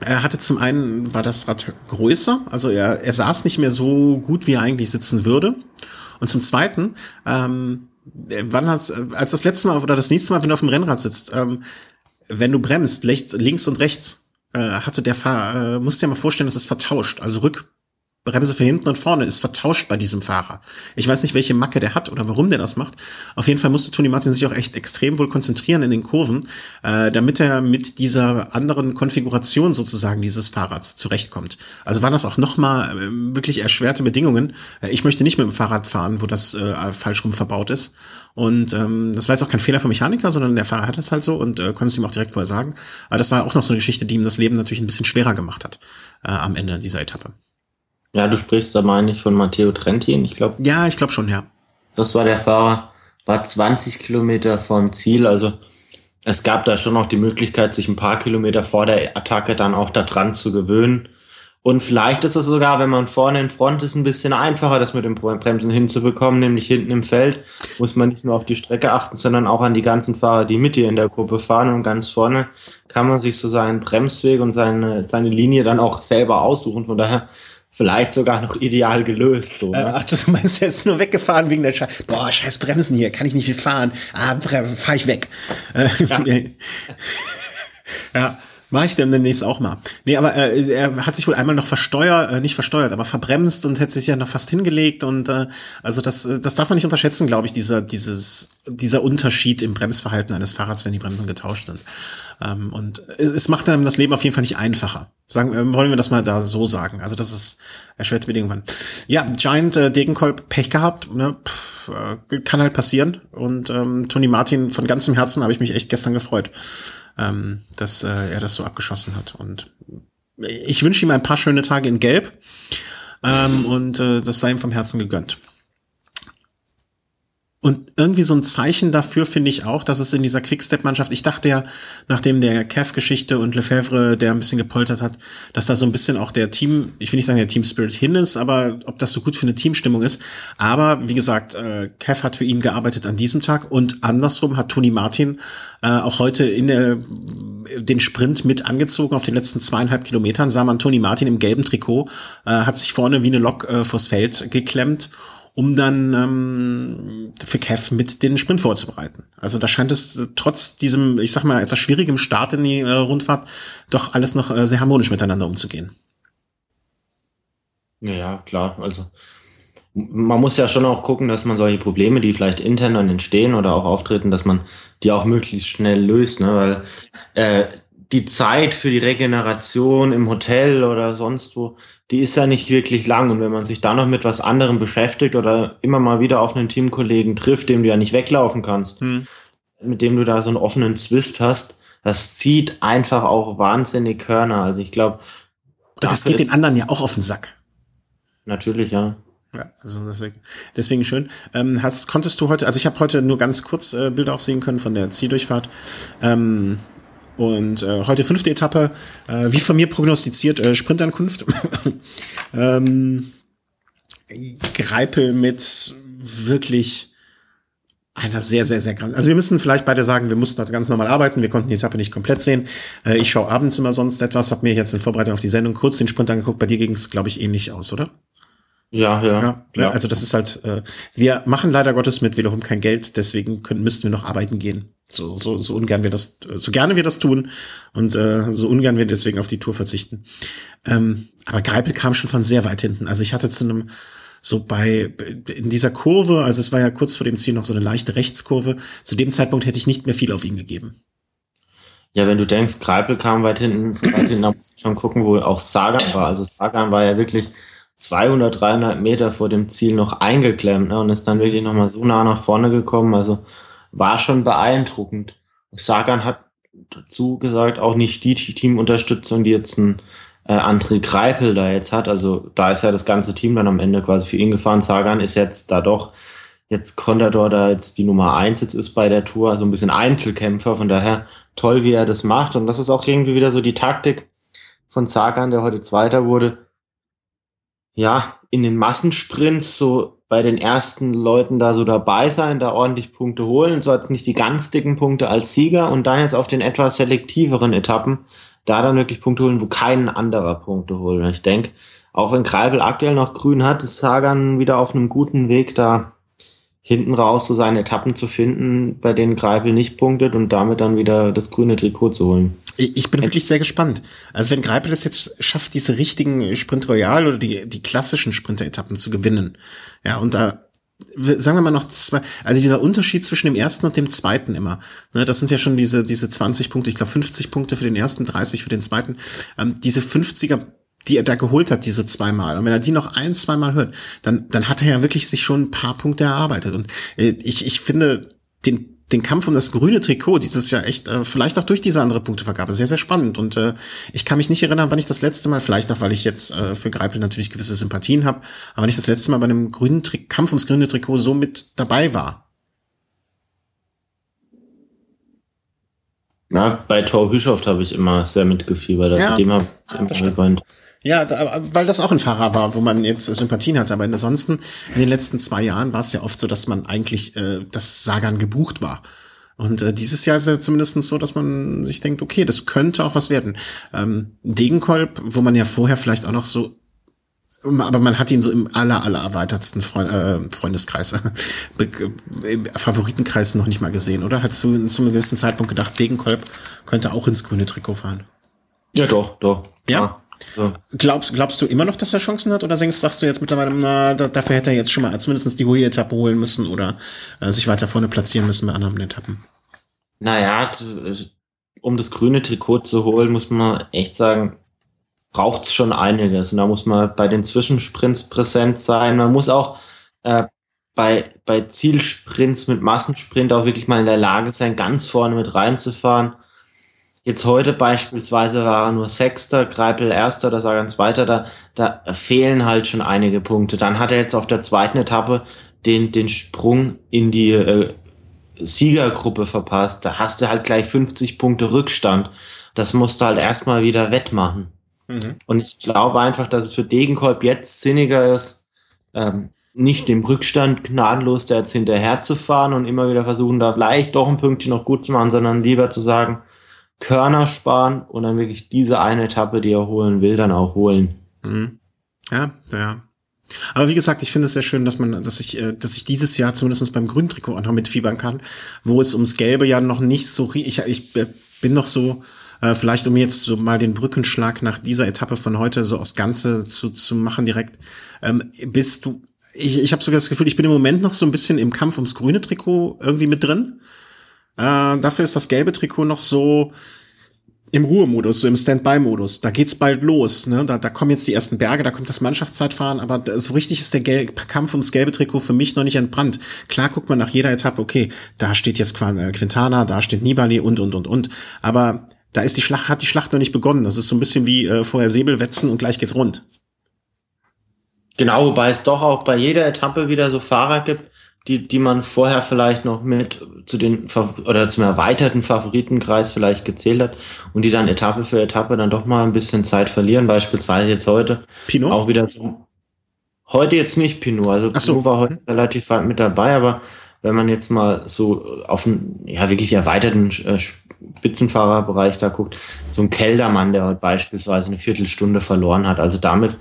er äh, hatte zum einen, war das Rad größer, also er, er saß nicht mehr so gut, wie er eigentlich sitzen würde. Und zum zweiten, ähm, wann hast, als das letzte Mal oder das nächste Mal, wenn du auf dem Rennrad sitzt, ähm, wenn du bremst, links und rechts, äh, hatte der Fahrer, äh, musst dir mal vorstellen, das ist vertauscht, also rück Bremse für hinten und vorne ist vertauscht bei diesem Fahrer. Ich weiß nicht, welche Macke der hat oder warum der das macht. Auf jeden Fall musste Tony Martin sich auch echt extrem wohl konzentrieren in den Kurven, äh, damit er mit dieser anderen Konfiguration sozusagen dieses Fahrrads zurechtkommt. Also waren das auch nochmal äh, wirklich erschwerte Bedingungen. Äh, ich möchte nicht mit dem Fahrrad fahren, wo das äh, falsch rum verbaut ist. Und ähm, das war jetzt auch kein Fehler vom Mechaniker, sondern der Fahrer hat das halt so und äh, konnte es ihm auch direkt vorher sagen. Aber das war auch noch so eine Geschichte, die ihm das Leben natürlich ein bisschen schwerer gemacht hat äh, am Ende dieser Etappe. Ja, du sprichst da, meine ich, von Matteo Trentin, ich glaube. Ja, ich glaube schon, ja. Das war der Fahrer, war 20 Kilometer vom Ziel, also es gab da schon noch die Möglichkeit, sich ein paar Kilometer vor der Attacke dann auch da dran zu gewöhnen. Und vielleicht ist es sogar, wenn man vorne in Front ist, ein bisschen einfacher, das mit dem Bremsen hinzubekommen, nämlich hinten im Feld muss man nicht nur auf die Strecke achten, sondern auch an die ganzen Fahrer, die mit dir in der Gruppe fahren. Und ganz vorne kann man sich so seinen Bremsweg und seine, seine Linie dann auch selber aussuchen. Von daher vielleicht sogar noch ideal gelöst. So, ne? Ach, du meinst, er ist nur weggefahren wegen der Scheiße. Boah, scheiß Bremsen hier, kann ich nicht viel fahren. Ah, fahr ich weg. Ja. ja. Mach ich denn demnächst auch mal. Nee, aber äh, er hat sich wohl einmal noch versteuert, äh, nicht versteuert, aber verbremst und hätte sich ja noch fast hingelegt und äh, also das, das darf man nicht unterschätzen, glaube ich, dieser, dieses dieser Unterschied im Bremsverhalten eines Fahrrads, wenn die Bremsen getauscht sind. Ähm, und es macht einem das Leben auf jeden Fall nicht einfacher. Sagen, äh, wollen wir das mal da so sagen. Also das ist erschwert mit irgendwann. Ja, Giant äh, Degenkolb Pech gehabt, ne? Pff, äh, kann halt passieren. Und ähm, Tony Martin, von ganzem Herzen habe ich mich echt gestern gefreut, ähm, dass äh, er das so abgeschossen hat. Und ich wünsche ihm ein paar schöne Tage in Gelb. Ähm, und äh, das sei ihm vom Herzen gegönnt. Und irgendwie so ein Zeichen dafür finde ich auch, dass es in dieser Quickstep-Mannschaft, ich dachte ja, nachdem der Kev-Geschichte und Lefebvre, der ein bisschen gepoltert hat, dass da so ein bisschen auch der Team, ich will nicht sagen der Team Spirit hin ist, aber ob das so gut für eine Teamstimmung ist. Aber wie gesagt, äh, Kev hat für ihn gearbeitet an diesem Tag und andersrum hat Toni Martin äh, auch heute in der den Sprint mit angezogen auf den letzten zweieinhalb Kilometern sah man Toni Martin im gelben Trikot, äh, hat sich vorne wie eine Lok äh, vors Feld geklemmt um dann ähm, für Kev mit den Sprint vorzubereiten. Also da scheint es trotz diesem, ich sag mal, etwas schwierigem Start in die äh, Rundfahrt doch alles noch äh, sehr harmonisch miteinander umzugehen. Ja, klar. Also man muss ja schon auch gucken, dass man solche Probleme, die vielleicht intern dann entstehen oder auch auftreten, dass man die auch möglichst schnell löst, ne? weil äh, die Zeit für die Regeneration im Hotel oder sonst wo, die ist ja nicht wirklich lang. Und wenn man sich da noch mit was anderem beschäftigt oder immer mal wieder auf einen Teamkollegen trifft, dem du ja nicht weglaufen kannst, hm. mit dem du da so einen offenen Zwist hast, das zieht einfach auch wahnsinnig Körner. Also ich glaube. Das geht den anderen ja auch auf den Sack. Natürlich, ja. Ja, also deswegen, deswegen schön. Ähm, hast, konntest du heute, also ich habe heute nur ganz kurz äh, Bilder auch sehen können von der Zieldurchfahrt. Ähm, und äh, heute fünfte Etappe, äh, wie von mir prognostiziert, äh, Sprintankunft. ähm, Greipel mit wirklich einer sehr, sehr, sehr krank. Also wir müssen vielleicht beide sagen, wir mussten ganz normal arbeiten, wir konnten die Etappe nicht komplett sehen. Äh, ich schaue abends immer sonst etwas, habe mir jetzt in Vorbereitung auf die Sendung kurz den Sprint angeguckt. Bei dir ging es, glaube ich, ähnlich aus, oder? Ja, ja, ja, ja. Also das ist halt, äh, wir machen leider Gottes mit wiederum kein Geld, deswegen können, müssten wir noch arbeiten gehen. So, so, so ungern wir das, so gerne wir das tun und äh, so ungern wir deswegen auf die Tour verzichten. Ähm, aber Greipel kam schon von sehr weit hinten. Also ich hatte zu einem, so bei, in dieser Kurve, also es war ja kurz vor dem Ziel noch so eine leichte Rechtskurve, zu dem Zeitpunkt hätte ich nicht mehr viel auf ihn gegeben. Ja, wenn du denkst, Greipel kam weit hinten, weit hinten, da musst du schon gucken, wo auch Sagan war. Also Sagan war ja wirklich 200, 300 Meter vor dem Ziel noch eingeklemmt ne, und ist dann wirklich nochmal so nah nach vorne gekommen. Also war schon beeindruckend. Sagan hat dazu gesagt, auch nicht die Teamunterstützung, die jetzt ein äh, André Greipel da jetzt hat. Also da ist ja das ganze Team dann am Ende quasi für ihn gefahren. Sagan ist jetzt da doch jetzt Contador da jetzt die Nummer eins jetzt ist bei der Tour, also ein bisschen Einzelkämpfer. Von daher toll, wie er das macht. Und das ist auch irgendwie wieder so die Taktik von Sagan, der heute Zweiter wurde. Ja, in den Massensprints so bei den ersten Leuten da so dabei sein, da ordentlich Punkte holen, so als nicht die ganz dicken Punkte als Sieger und dann jetzt auf den etwas selektiveren Etappen da dann wirklich Punkte holen, wo kein anderer Punkte holt. Und ich denke, auch wenn Kreibel aktuell noch grün hat, ist Sagan wieder auf einem guten Weg, da hinten raus so seine Etappen zu finden, bei denen Greipel nicht punktet und damit dann wieder das grüne Trikot zu holen. Ich bin wirklich sehr gespannt. Also wenn Greipel es jetzt schafft, diese richtigen Sprint Royal oder die, die klassischen Sprinter-Etappen zu gewinnen, ja, und da sagen wir mal noch zwei, also dieser Unterschied zwischen dem ersten und dem zweiten immer, ne, das sind ja schon diese, diese 20 Punkte, ich glaube 50 Punkte für den ersten, 30 für den zweiten, ähm, diese 50er die er da geholt hat, diese zweimal. Und wenn er die noch ein, zweimal hört, dann, dann hat er ja wirklich sich schon ein paar Punkte erarbeitet. Und äh, ich, ich finde den, den Kampf um das grüne Trikot dieses Jahr echt, äh, vielleicht auch durch diese andere Punktevergabe, sehr, sehr spannend. Und äh, ich kann mich nicht erinnern, wann ich das letzte Mal, vielleicht auch, weil ich jetzt äh, für Greipel natürlich gewisse Sympathien habe, aber wann ich das letzte Mal bei einem grünen Tri Kampf ums grüne Trikot so mit dabei war. Na, bei Thor Hüschoft habe ich immer sehr mitgefiebert. Also ja, dem habe ich immer geweint. Ja, da, weil das auch ein Fahrer war, wo man jetzt Sympathien hatte. Aber ansonsten, in den letzten zwei Jahren war es ja oft so, dass man eigentlich, äh, das Sagan gebucht war. Und äh, dieses Jahr ist es ja zumindest so, dass man sich denkt, okay, das könnte auch was werden. Ähm, Degenkolb, wo man ja vorher vielleicht auch noch so aber man hat ihn so im aller, aller erweitertsten Freund, äh, Freundeskreis, äh, Favoritenkreis noch nicht mal gesehen, oder? Hast du zu einem gewissen Zeitpunkt gedacht, Degenkolb könnte auch ins grüne Trikot fahren? Ja, doch, doch. Ja? So. Glaubst, glaubst du immer noch, dass er Chancen hat? Oder sagst du jetzt mittlerweile, na, da, dafür hätte er jetzt schon mal zumindest die hohe Etappe holen müssen oder äh, sich weiter vorne platzieren müssen bei anderen Etappen? Naja, um das grüne Trikot zu holen, muss man echt sagen, braucht es schon einiges. Und da muss man bei den Zwischensprints präsent sein. Man muss auch äh, bei, bei Zielsprints mit Massensprint auch wirklich mal in der Lage sein, ganz vorne mit reinzufahren. Jetzt heute beispielsweise war er nur Sechster, Greipel Erster oder Sagan Zweiter, da, da fehlen halt schon einige Punkte. Dann hat er jetzt auf der zweiten Etappe den, den Sprung in die äh, Siegergruppe verpasst. Da hast du halt gleich 50 Punkte Rückstand. Das musst du halt erstmal wieder wettmachen. Mhm. Und ich glaube einfach, dass es für Degenkolb jetzt sinniger ist, ähm, nicht dem Rückstand gnadenlos da jetzt hinterher zu fahren und immer wieder versuchen, da vielleicht doch ein Pünktchen noch gut zu machen, sondern lieber zu sagen, Körner sparen und dann wirklich diese eine Etappe, die er holen will, dann auch holen. Mhm. Ja, ja. Aber wie gesagt, ich finde es sehr schön, dass man, dass ich, äh, dass ich dieses Jahr zumindest beim grünen Trikot auch noch mitfiebern kann, wo es ums Gelbe ja noch nicht so, ich, ich bin noch so, äh, vielleicht um jetzt so mal den Brückenschlag nach dieser Etappe von heute so aufs Ganze zu, zu machen direkt, ähm, bist du, ich, ich habe sogar das Gefühl, ich bin im Moment noch so ein bisschen im Kampf ums grüne Trikot irgendwie mit drin. Äh, dafür ist das gelbe Trikot noch so im Ruhemodus, so im Standby-Modus. Da geht's bald los. Ne? Da, da kommen jetzt die ersten Berge, da kommt das Mannschaftszeitfahren, aber so richtig ist der Gel Kampf ums gelbe Trikot für mich noch nicht entbrannt. Klar guckt man nach jeder Etappe, okay, da steht jetzt äh, Quintana, da steht Nibali und, und, und, und. Aber da ist die Schlacht, hat die Schlacht noch nicht begonnen. Das ist so ein bisschen wie äh, vorher Säbelwetzen und gleich geht's rund. Genau, wobei es doch auch bei jeder Etappe wieder so Fahrer gibt, die, die man vorher vielleicht noch mit zu den oder zum erweiterten Favoritenkreis vielleicht gezählt hat und die dann Etappe für Etappe dann doch mal ein bisschen Zeit verlieren, beispielsweise jetzt heute. Pinot? Auch wieder so. Heute jetzt nicht Pinot, also Pinot so. war heute relativ weit mit dabei, aber wenn man jetzt mal so auf einen ja wirklich erweiterten äh, Spitzenfahrerbereich da guckt, so ein Keldermann, der heute beispielsweise eine Viertelstunde verloren hat, also damit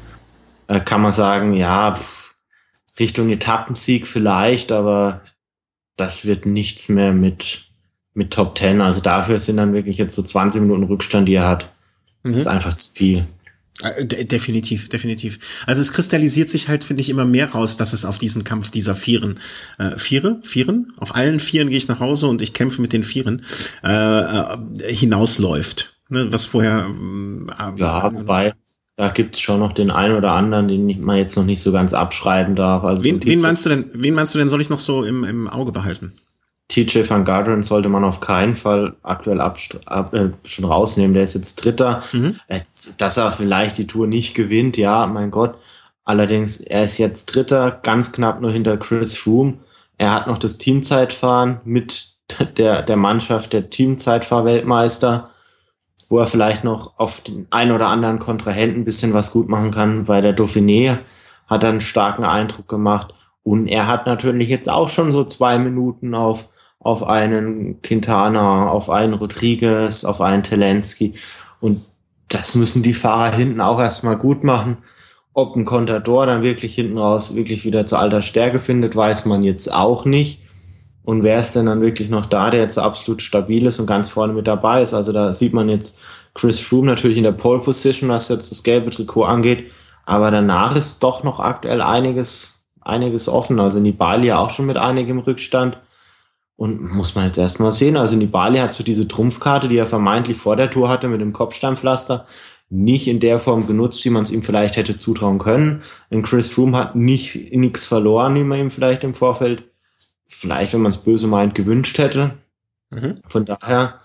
äh, kann man sagen, ja, pff, Richtung Etappensieg vielleicht, aber das wird nichts mehr mit, mit Top 10. Also dafür sind dann wirklich jetzt so 20 Minuten Rückstand, die er hat. Mhm. Das ist einfach zu viel. Äh, definitiv, definitiv. Also es kristallisiert sich halt, finde ich, immer mehr raus, dass es auf diesen Kampf dieser Vieren, äh, Viere, Vieren, auf allen Vieren gehe ich nach Hause und ich kämpfe mit den Vieren, äh, äh, hinausläuft. Ne, was vorher. Äh, ja, wobei, da gibt es schon noch den einen oder anderen, den man jetzt noch nicht so ganz abschreiben darf. Also wen, wen meinst du denn, wen meinst du denn, soll ich noch so im, im Auge behalten? TJ van Garderen sollte man auf keinen Fall aktuell ab, ab, äh, schon rausnehmen. Der ist jetzt Dritter. Mhm. Äh, dass er vielleicht die Tour nicht gewinnt, ja, mein Gott. Allerdings, er ist jetzt Dritter, ganz knapp nur hinter Chris Froome. Er hat noch das Teamzeitfahren mit der, der Mannschaft der Teamzeitfahr-Weltmeister wo er vielleicht noch auf den einen oder anderen Kontrahenten ein bisschen was gut machen kann. Bei der Dauphiné hat einen starken Eindruck gemacht. Und er hat natürlich jetzt auch schon so zwei Minuten auf, auf einen Quintana, auf einen Rodriguez, auf einen Telensky. Und das müssen die Fahrer hinten auch erstmal gut machen. Ob ein Contador dann wirklich hinten raus wirklich wieder zur alter Stärke findet, weiß man jetzt auch nicht. Und wer ist denn dann wirklich noch da, der jetzt so absolut stabil ist und ganz vorne mit dabei ist? Also da sieht man jetzt Chris Froome natürlich in der Pole Position, was jetzt das gelbe Trikot angeht. Aber danach ist doch noch aktuell einiges, einiges offen. Also Nibali ja auch schon mit einigem Rückstand. Und muss man jetzt erstmal sehen. Also Nibali hat so diese Trumpfkarte, die er vermeintlich vor der Tour hatte mit dem Kopfsteinpflaster, nicht in der Form genutzt, wie man es ihm vielleicht hätte zutrauen können. Denn Chris Froome hat nicht nichts verloren, wie man ihm vielleicht im Vorfeld vielleicht, wenn man es böse meint, gewünscht hätte. Mhm. Von daher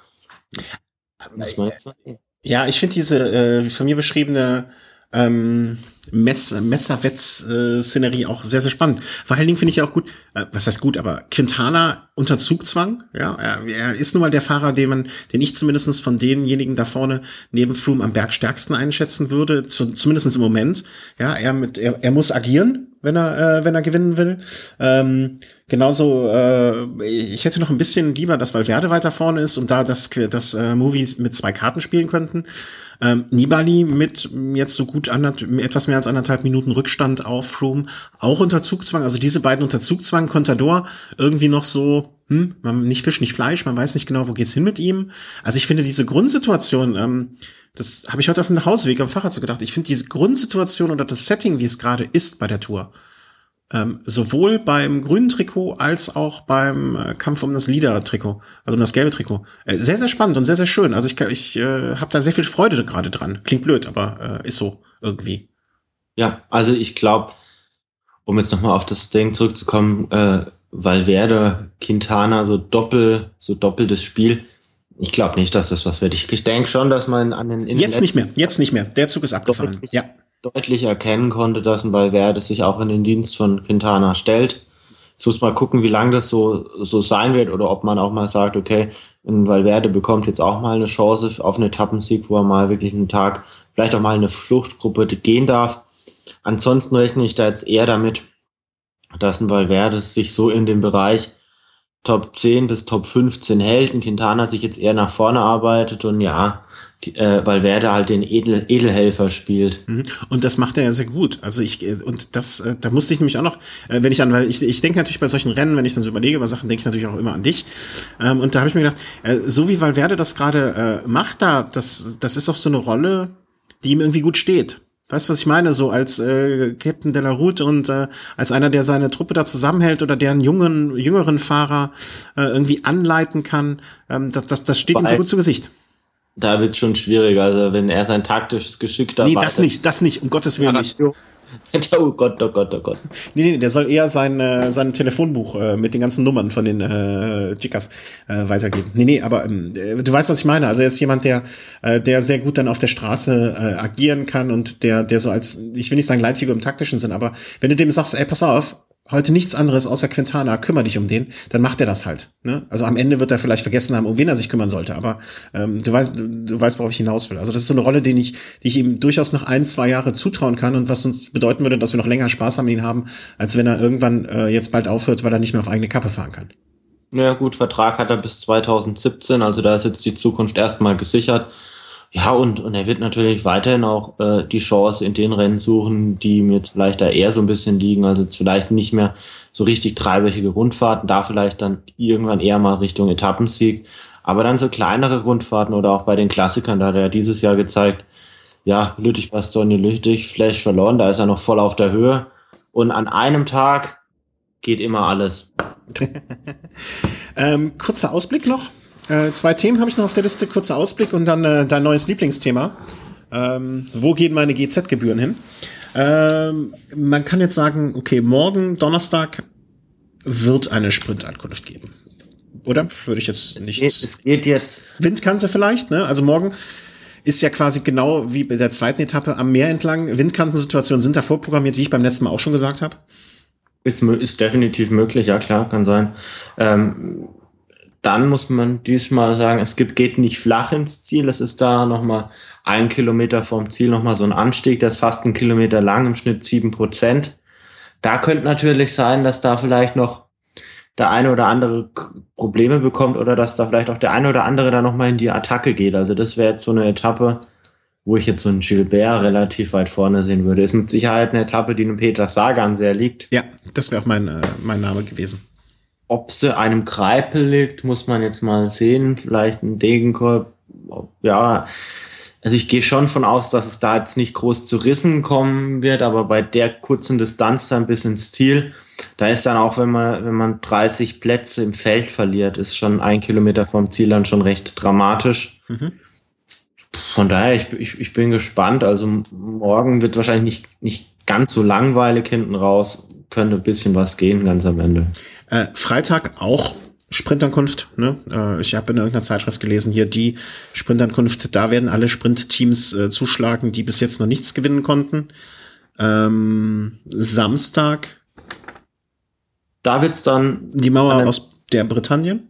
muss man jetzt mal sehen. Ja, ich finde diese äh, von mir beschriebene ähm, Mess Messerwetz-Szenerie äh, auch sehr, sehr spannend. Vor allen Dingen finde ich auch gut, äh, was heißt gut, aber Quintana unter Zugzwang, ja, er, er ist nun mal der Fahrer, den man, den ich zumindestens von denjenigen da vorne neben Froome am Berg stärksten einschätzen würde, zu, zumindest im Moment. Ja, er mit, er, er muss agieren, wenn er, äh, wenn er gewinnen will. Ähm, genauso, äh, ich hätte noch ein bisschen lieber, dass Valverde weiter vorne ist und da das, das äh, Movies mit zwei Karten spielen könnten. Ähm, Nibali mit jetzt so gut anderth etwas mehr als anderthalb Minuten Rückstand auf Froome, auch unter Zugzwang. Also diese beiden unter Zugzwang, Contador irgendwie noch so hm, man, nicht Fisch, nicht Fleisch, man weiß nicht genau, wo geht's hin mit ihm. Also ich finde diese Grundsituation, ähm, das habe ich heute auf dem Nachhauseweg am Fahrrad so gedacht, ich finde diese Grundsituation oder das Setting, wie es gerade ist bei der Tour, ähm, sowohl beim grünen Trikot als auch beim äh, Kampf um das Lieder-Trikot, also um das gelbe Trikot. Äh, sehr, sehr spannend und sehr, sehr schön. Also ich, ich äh, habe da sehr viel Freude gerade dran. Klingt blöd, aber äh, ist so irgendwie. Ja, also ich glaube, um jetzt nochmal auf das Ding zurückzukommen, äh, Valverde, Quintana, so doppel, so doppeltes Spiel. Ich glaube nicht, dass das was wird. Ich, ich denke schon, dass man an den Jetzt nicht mehr, jetzt nicht mehr. Der Zug ist abgefahren. Deutlich, ja. deutlich erkennen konnte, dass ein Valverde sich auch in den Dienst von Quintana stellt. Jetzt muss mal gucken, wie lange das so, so sein wird oder ob man auch mal sagt, okay, ein Valverde bekommt jetzt auch mal eine Chance auf einen Etappensieg, wo er mal wirklich einen Tag, vielleicht auch mal eine Fluchtgruppe gehen darf. Ansonsten rechne ich da jetzt eher damit, dass ein Valverde sich so in dem Bereich Top 10 bis Top 15 hält. Ein Quintana sich jetzt eher nach vorne arbeitet und ja, äh, Valverde halt den Edel, Edelhelfer spielt. Mhm. Und das macht er ja sehr gut. Also ich, äh, und das, äh, da musste ich nämlich auch noch, äh, wenn ich an, weil ich, ich denke natürlich bei solchen Rennen, wenn ich dann so überlege über Sachen, denke ich natürlich auch immer an dich. Ähm, und da habe ich mir gedacht, äh, so wie Valverde das gerade äh, macht, da, das, das ist auch so eine Rolle, die ihm irgendwie gut steht. Weißt du, was ich meine? So als äh, Captain de la Route und äh, als einer, der seine Truppe da zusammenhält oder der einen jungen, jüngeren Fahrer äh, irgendwie anleiten kann, ähm, das, das, das steht Weil ihm so gut zu Gesicht. Da wird schon schwierig, also wenn er sein taktisches Geschick dabei Nee, das nicht, das nicht, um Gottes Willen nicht. oh Gott, oh Gott, oh Gott. Nee, nee, der soll eher sein, äh, sein Telefonbuch äh, mit den ganzen Nummern von den äh, Chicas äh, weitergeben. Nee, nee, aber ähm, äh, du weißt, was ich meine. Also er ist jemand, der, äh, der sehr gut dann auf der Straße äh, agieren kann und der, der so als, ich will nicht sagen Leitfigur im taktischen Sinn, aber wenn du dem sagst, ey, pass auf, heute nichts anderes außer Quintana, kümmere dich um den, dann macht er das halt. Ne? Also am Ende wird er vielleicht vergessen haben, um wen er sich kümmern sollte, aber ähm, du weißt, du, du weißt, worauf ich hinaus will. Also das ist so eine Rolle, die ich, die ich ihm durchaus noch ein, zwei Jahre zutrauen kann und was uns bedeuten würde, dass wir noch länger Spaß an ihn haben, als wenn er irgendwann äh, jetzt bald aufhört, weil er nicht mehr auf eigene Kappe fahren kann. Ja gut, Vertrag hat er bis 2017, also da ist jetzt die Zukunft erstmal gesichert. Ja, und, und er wird natürlich weiterhin auch äh, die Chance in den Rennen suchen, die ihm jetzt vielleicht da eher so ein bisschen liegen. Also jetzt vielleicht nicht mehr so richtig dreiwöchige Rundfahrten, da vielleicht dann irgendwann eher mal Richtung Etappensieg. Aber dann so kleinere Rundfahrten oder auch bei den Klassikern, da hat er dieses Jahr gezeigt, ja, Lüttich, Bastogne, Lüttich, Flash verloren, da ist er noch voll auf der Höhe. Und an einem Tag geht immer alles. ähm, kurzer Ausblick noch. Äh, zwei Themen habe ich noch auf der Liste, kurzer Ausblick und dann äh, dein neues Lieblingsthema. Ähm, wo gehen meine GZ-Gebühren hin? Ähm, man kann jetzt sagen, okay, morgen, Donnerstag, wird eine Sprintankunft geben. Oder? Würde ich jetzt nicht. Es geht, es geht jetzt. Windkante vielleicht, ne? Also morgen ist ja quasi genau wie bei der zweiten Etappe am Meer entlang. Windkantensituationen sind da vorprogrammiert, wie ich beim letzten Mal auch schon gesagt habe. Ist, ist definitiv möglich, ja klar, kann sein. Ähm, dann muss man diesmal sagen, es gibt, geht nicht flach ins Ziel. Es ist da nochmal ein Kilometer vom Ziel nochmal so ein Anstieg, der ist fast ein Kilometer lang, im Schnitt sieben Prozent. Da könnte natürlich sein, dass da vielleicht noch der eine oder andere Probleme bekommt oder dass da vielleicht auch der eine oder andere da nochmal in die Attacke geht. Also das wäre jetzt so eine Etappe, wo ich jetzt so einen Gilbert relativ weit vorne sehen würde. Ist mit Sicherheit eine Etappe, die einem Peter Sagan sehr liegt. Ja, das wäre auch mein, äh, mein Name gewesen. Ob sie einem Greipel liegt, muss man jetzt mal sehen. Vielleicht ein Degenkolb. Ja, also ich gehe schon von aus, dass es da jetzt nicht groß zu Rissen kommen wird, aber bei der kurzen Distanz dann bis ins Ziel, da ist dann auch, wenn man, wenn man 30 Plätze im Feld verliert, ist schon ein Kilometer vom Ziel dann schon recht dramatisch. Mhm. Von daher, ich, ich, ich bin gespannt. Also morgen wird wahrscheinlich nicht, nicht ganz so langweilig hinten raus. Könnte ein bisschen was gehen ganz am Ende. Äh, Freitag auch Sprintankunft. Ne? Äh, ich habe in irgendeiner Zeitschrift gelesen, hier die Sprintankunft, da werden alle Sprintteams äh, zuschlagen, die bis jetzt noch nichts gewinnen konnten. Ähm, Samstag. Da wird's dann. Die Mauer aus der Bretagne.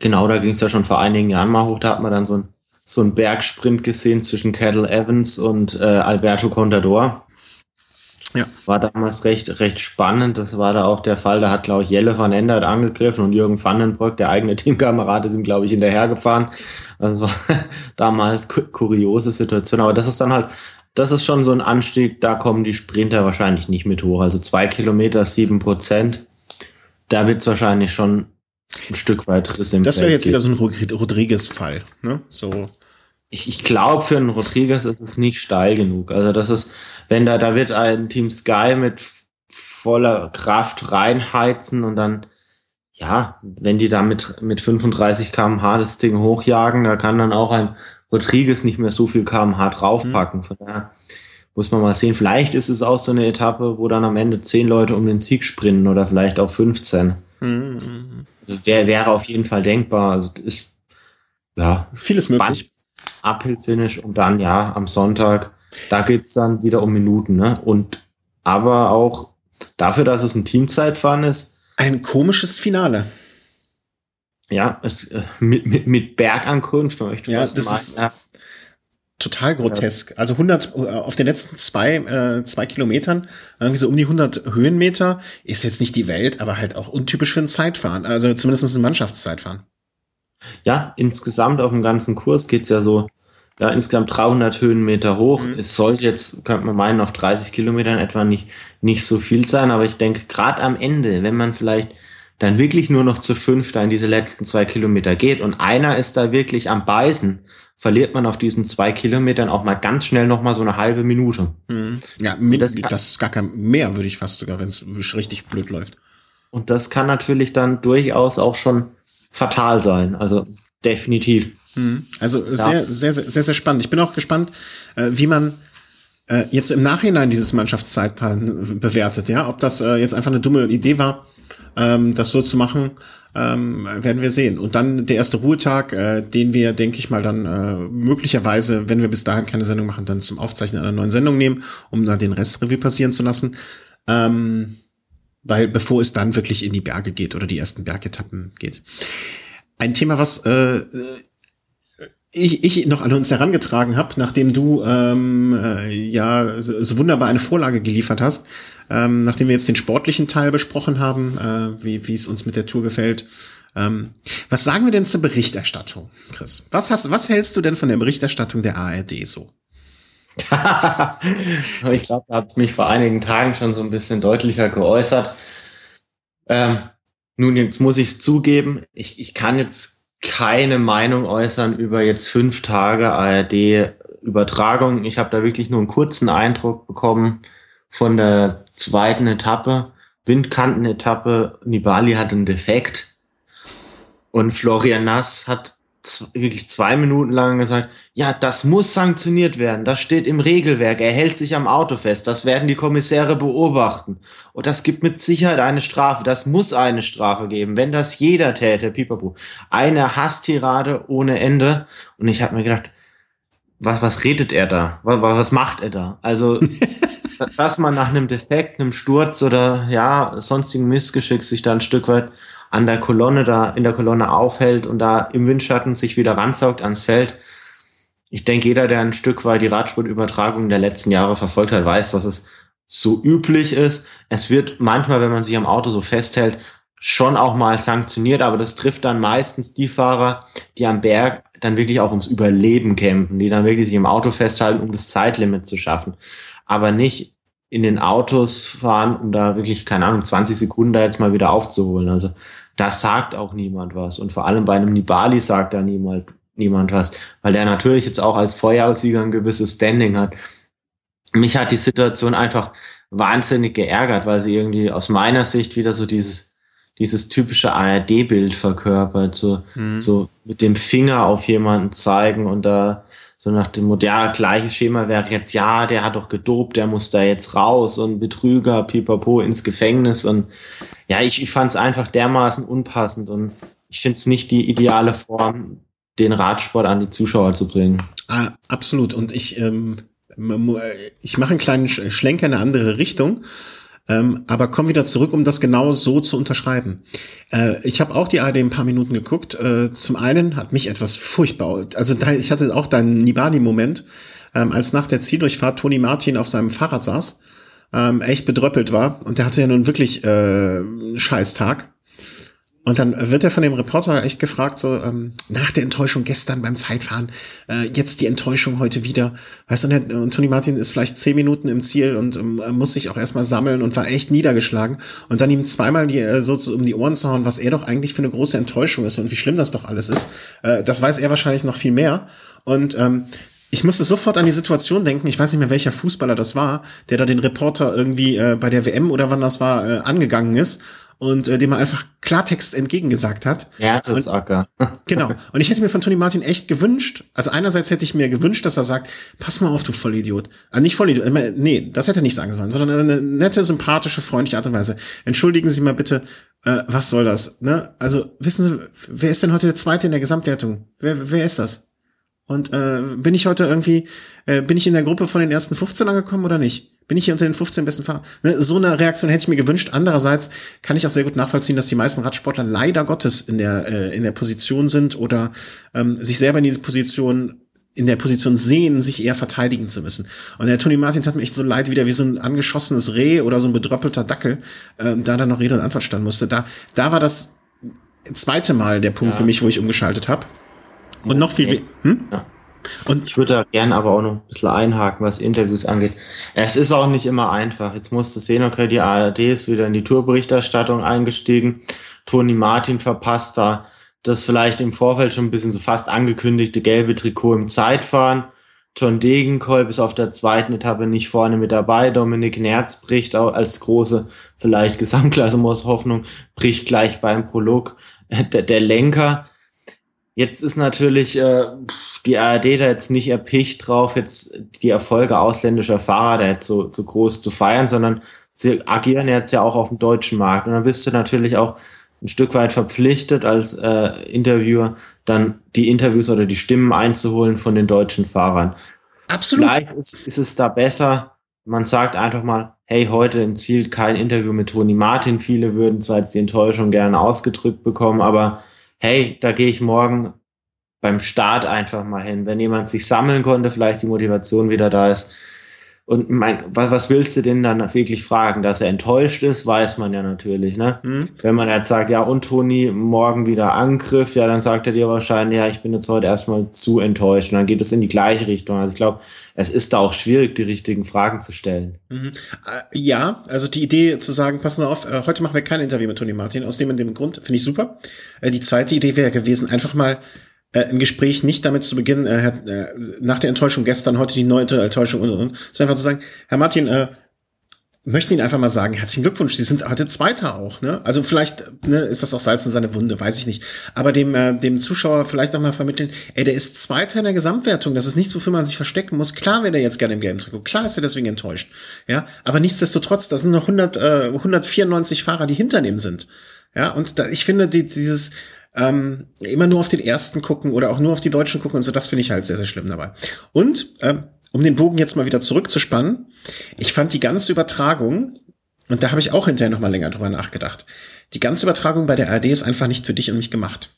Genau, da ging es ja schon vor einigen Jahren mal hoch. Da hat man dann so ein so ein Bergsprint gesehen zwischen Cattle Evans und äh, Alberto Contador. Ja. War damals recht, recht spannend. Das war da auch der Fall. Da hat, glaube ich, Jelle van Endert angegriffen und Jürgen Vandenbroek, der eigene Teamkamerad, ist ihm, glaube ich, hinterhergefahren. Also war damals kuriose Situation. Aber das ist dann halt, das ist schon so ein Anstieg, da kommen die Sprinter wahrscheinlich nicht mit hoch. Also zwei Kilometer, sieben Prozent. Da wird es wahrscheinlich schon ein Stück weit Riss im Das wäre jetzt wieder so ein Rodriguez-Fall, ne? So. Ich, ich glaube, für einen Rodriguez ist es nicht steil genug. Also das ist, wenn da, da wird ein Team Sky mit voller Kraft reinheizen und dann, ja, wenn die da mit, mit 35 kmh das Ding hochjagen, da kann dann auch ein Rodriguez nicht mehr so viel kmh draufpacken. Mhm. Von daher muss man mal sehen. Vielleicht ist es auch so eine Etappe, wo dann am Ende zehn Leute um den Sieg sprinten oder vielleicht auch 15. Mhm. Also wär, wäre auf jeden Fall denkbar. Also ist ja vieles möglich. Uphill-Finish und dann ja am Sonntag, da geht es dann wieder um Minuten, ne? Und aber auch dafür, dass es ein Teamzeitfahren ist. Ein komisches Finale. Ja, es, äh, mit, mit, mit Bergankunft, möchte ja, das mal, ist, ja total grotesk. Also 100 äh, auf den letzten zwei, äh, zwei Kilometern, irgendwie so um die 100 Höhenmeter, ist jetzt nicht die Welt, aber halt auch untypisch für ein Zeitfahren. Also zumindest ein Mannschaftszeitfahren. Ja, insgesamt auf dem ganzen Kurs geht's ja so, ja, insgesamt 300 Höhenmeter hoch. Mhm. Es sollte jetzt, könnte man meinen, auf 30 Kilometern etwa nicht, nicht so viel sein, aber ich denke, gerade am Ende, wenn man vielleicht dann wirklich nur noch zu fünf da in diese letzten zwei Kilometer geht und einer ist da wirklich am Beißen, verliert man auf diesen zwei Kilometern auch mal ganz schnell noch mal so eine halbe Minute. Mhm. Ja, mit, das, das, ist gar kein mehr, würde ich fast sogar, wenn es richtig blöd läuft. Und das kann natürlich dann durchaus auch schon fatal sein. Also definitiv. Mhm. Also ja. sehr, sehr, sehr, sehr, sehr spannend. Ich bin auch gespannt, äh, wie man äh, jetzt im Nachhinein dieses Mannschaftszeitplan bewertet, ja, ob das äh, jetzt einfach eine dumme Idee war, ähm, das so zu machen, ähm, werden wir sehen. Und dann der erste Ruhetag, den wir, denke ich mal, dann möglicherweise, wenn wir bis dahin keine Sendung machen, dann zum Aufzeichnen einer neuen Sendung nehmen, um dann den Rest Revue passieren zu lassen. Ähm, weil bevor es dann wirklich in die Berge geht oder die ersten Bergetappen geht. Ein Thema, was äh, ich, ich noch an uns herangetragen habe, nachdem du ähm, äh, ja so wunderbar eine Vorlage geliefert hast, ähm, nachdem wir jetzt den sportlichen Teil besprochen haben, äh, wie wie es uns mit der Tour gefällt. Ähm, was sagen wir denn zur Berichterstattung, Chris? Was hast, was hältst du denn von der Berichterstattung der ARD so? Ich glaube, da habe ich mich vor einigen Tagen schon so ein bisschen deutlicher geäußert. Ähm, nun, jetzt muss ich zugeben, ich, ich kann jetzt keine Meinung äußern über jetzt fünf Tage ARD-Übertragung. Ich habe da wirklich nur einen kurzen Eindruck bekommen von der zweiten Etappe. Windkanten-Etappe. Nibali hat einen Defekt. Und Florian Nass hat wirklich zwei Minuten lang gesagt, ja, das muss sanktioniert werden. Das steht im Regelwerk. Er hält sich am Auto fest. Das werden die Kommissäre beobachten. Und das gibt mit Sicherheit eine Strafe. Das muss eine Strafe geben. Wenn das jeder täte, pipapo. Eine Hasstirade ohne Ende. Und ich habe mir gedacht, was, was redet er da? Was, was macht er da? Also, dass man nach einem Defekt, einem Sturz oder ja, sonstigen Missgeschick sich da ein Stück weit an der Kolonne da in der Kolonne aufhält und da im Windschatten sich wieder ranzaugt ans Feld. Ich denke, jeder, der ein Stück weit die Radsportübertragung der letzten Jahre verfolgt hat, weiß, dass es so üblich ist. Es wird manchmal, wenn man sich am Auto so festhält, schon auch mal sanktioniert, aber das trifft dann meistens die Fahrer, die am Berg dann wirklich auch ums Überleben kämpfen, die dann wirklich sich im Auto festhalten, um das Zeitlimit zu schaffen. Aber nicht in den Autos fahren, um da wirklich, keine Ahnung, 20 Sekunden da jetzt mal wieder aufzuholen. Also da sagt auch niemand was. Und vor allem bei einem Nibali sagt da niemand, niemand was, weil der natürlich jetzt auch als Vorjahressieger ein gewisses Standing hat. Mich hat die Situation einfach wahnsinnig geärgert, weil sie irgendwie aus meiner Sicht wieder so dieses dieses typische ARD-Bild verkörpert, so, mhm. so mit dem Finger auf jemanden zeigen und da so nach dem Motto, ja, gleiches Schema wäre jetzt, ja, der hat doch gedopt, der muss da jetzt raus und Betrüger, pipapo, ins Gefängnis. Und ja, ich, ich fand es einfach dermaßen unpassend und ich finde es nicht die ideale Form, den Radsport an die Zuschauer zu bringen. Ah, absolut. Und ich, ähm, ich mache einen kleinen Schlenker in eine andere Richtung ähm, aber komm wieder zurück, um das genau so zu unterschreiben. Äh, ich habe auch die ARD ein paar Minuten geguckt. Äh, zum einen hat mich etwas furchtbar, also da, ich hatte auch deinen Nibali-Moment, ähm, als nach der Zieldurchfahrt Toni Martin auf seinem Fahrrad saß, ähm, echt bedröppelt war und der hatte ja nun wirklich äh, einen Scheißtag. Und dann wird er von dem Reporter echt gefragt, so, ähm, nach der Enttäuschung gestern beim Zeitfahren, äh, jetzt die Enttäuschung heute wieder. Weißt du, und, Tony Martin ist vielleicht zehn Minuten im Ziel und ähm, muss sich auch erstmal sammeln und war echt niedergeschlagen. Und dann ihm zweimal die, äh, so um die Ohren zu hauen, was er doch eigentlich für eine große Enttäuschung ist und wie schlimm das doch alles ist. Äh, das weiß er wahrscheinlich noch viel mehr. Und ähm, ich musste sofort an die Situation denken, ich weiß nicht mehr, welcher Fußballer das war, der da den Reporter irgendwie äh, bei der WM oder wann das war, äh, angegangen ist und äh, dem er einfach Klartext entgegengesagt hat. Ja, das ist Acker. genau. Und ich hätte mir von Tony Martin echt gewünscht, also einerseits hätte ich mir gewünscht, dass er sagt, pass mal auf, du Vollidiot. Also nicht Vollidiot, äh, nee, das hätte er nicht sagen sollen, sondern eine nette, sympathische, freundliche Art und Weise. Entschuldigen Sie mal bitte, äh, was soll das? Ne? Also wissen Sie, wer ist denn heute der Zweite in der Gesamtwertung? Wer, wer ist das? Und äh, bin ich heute irgendwie, äh, bin ich in der Gruppe von den ersten 15 angekommen oder nicht? Bin ich hier unter den 15 besten Fahrern? Ne, so eine Reaktion hätte ich mir gewünscht. Andererseits kann ich auch sehr gut nachvollziehen, dass die meisten Radsportler leider Gottes in der, äh, in der Position sind oder ähm, sich selber in diese Position in der Position sehen, sich eher verteidigen zu müssen. Und der Tony Martin hat mir echt so leid, wieder wie so ein angeschossenes Reh oder so ein bedröppelter Dackel, äh, da dann noch Rede und Antwort standen musste. Da, da war das zweite Mal der Punkt ja. für mich, wo ich umgeschaltet habe. Und noch viel. Hm? Ja. Und ich würde da gerne aber auch noch ein bisschen einhaken, was Interviews angeht. Es ist auch nicht immer einfach. Jetzt musste sehen, okay, die ARD ist wieder in die Tourberichterstattung eingestiegen. Toni Martin verpasst da das vielleicht im Vorfeld schon ein bisschen so fast angekündigte gelbe Trikot im Zeitfahren. John Degenkolb ist auf der zweiten Etappe nicht vorne mit dabei. Dominik Nerz bricht auch als große, vielleicht Gesamtklasse muss Hoffnung, bricht gleich beim Prolog. Der, der Lenker Jetzt ist natürlich äh, die ARD da jetzt nicht erpicht drauf, jetzt die Erfolge ausländischer Fahrer da jetzt so, so groß zu feiern, sondern sie agieren jetzt ja auch auf dem deutschen Markt. Und dann bist du natürlich auch ein Stück weit verpflichtet als äh, Interviewer, dann die Interviews oder die Stimmen einzuholen von den deutschen Fahrern. Absolut. Vielleicht ist, ist es da besser, man sagt einfach mal, hey, heute empfiehlt kein Interview mit Toni Martin. Viele würden zwar jetzt die Enttäuschung gerne ausgedrückt bekommen, aber hey, da gehe ich morgen beim Start einfach mal hin. Wenn jemand sich sammeln konnte, vielleicht die Motivation wieder da ist, und mein, was, willst du denn dann wirklich fragen? Dass er enttäuscht ist, weiß man ja natürlich. Ne? Mhm. Wenn man jetzt sagt, ja, und Toni, morgen wieder Angriff, ja, dann sagt er dir wahrscheinlich, ja, ich bin jetzt heute erstmal zu enttäuscht. Und dann geht es in die gleiche Richtung. Also ich glaube, es ist da auch schwierig, die richtigen Fragen zu stellen. Mhm. Äh, ja, also die Idee zu sagen, passen Sie auf, äh, heute machen wir kein Interview mit Toni Martin, aus dem und dem Grund, finde ich super. Äh, die zweite Idee wäre gewesen, einfach mal äh, ein Gespräch nicht damit zu beginnen, äh, äh, nach der Enttäuschung gestern, heute die neunte Enttäuschung und, und, und, sondern einfach zu sagen, Herr Martin, äh, möchten Ihnen einfach mal sagen, herzlichen Glückwunsch, Sie sind heute Zweiter auch, ne? Also vielleicht ne, ist das auch Salz in seine Wunde, weiß ich nicht. Aber dem, äh, dem Zuschauer vielleicht auch mal vermitteln, ey, der ist Zweiter in der Gesamtwertung, das ist nichts, wofür man sich verstecken muss. Klar wäre der jetzt gerne im Game Trikot, klar ist er deswegen enttäuscht, ja? Aber nichtsdestotrotz, da sind noch 100, äh, 194 Fahrer, die hinter ihm sind. Ja, und da, ich finde, die, dieses, ähm, immer nur auf den ersten gucken oder auch nur auf die Deutschen gucken und so, das finde ich halt sehr, sehr schlimm dabei. Und ähm, um den Bogen jetzt mal wieder zurückzuspannen, ich fand die ganze Übertragung, und da habe ich auch hinterher noch mal länger drüber nachgedacht, die ganze Übertragung bei der ARD ist einfach nicht für dich und mich gemacht.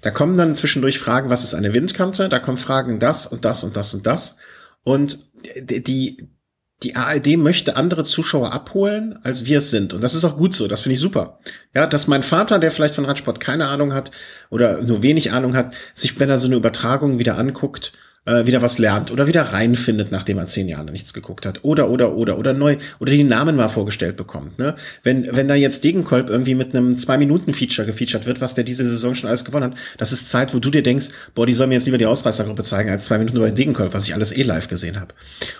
Da kommen dann zwischendurch Fragen, was ist eine Windkante? Da kommen Fragen das und das und das und das. Und die, die ARD möchte andere Zuschauer abholen, als wir es sind. Und das ist auch gut so. Das finde ich super. Ja, dass mein Vater, der vielleicht von Radsport keine Ahnung hat oder nur wenig Ahnung hat, sich, wenn er so eine Übertragung wieder anguckt äh, wieder was lernt oder wieder reinfindet, nachdem er zehn Jahre nichts geguckt hat. Oder, oder, oder, oder neu, oder die Namen mal vorgestellt bekommt. Ne? Wenn, wenn da jetzt Degenkolb irgendwie mit einem Zwei-Minuten-Feature gefeatured wird, was der diese Saison schon alles gewonnen hat, das ist Zeit, wo du dir denkst, boah, die soll mir jetzt lieber die Ausreißergruppe zeigen, als zwei Minuten über Degenkolb, was ich alles eh live gesehen habe.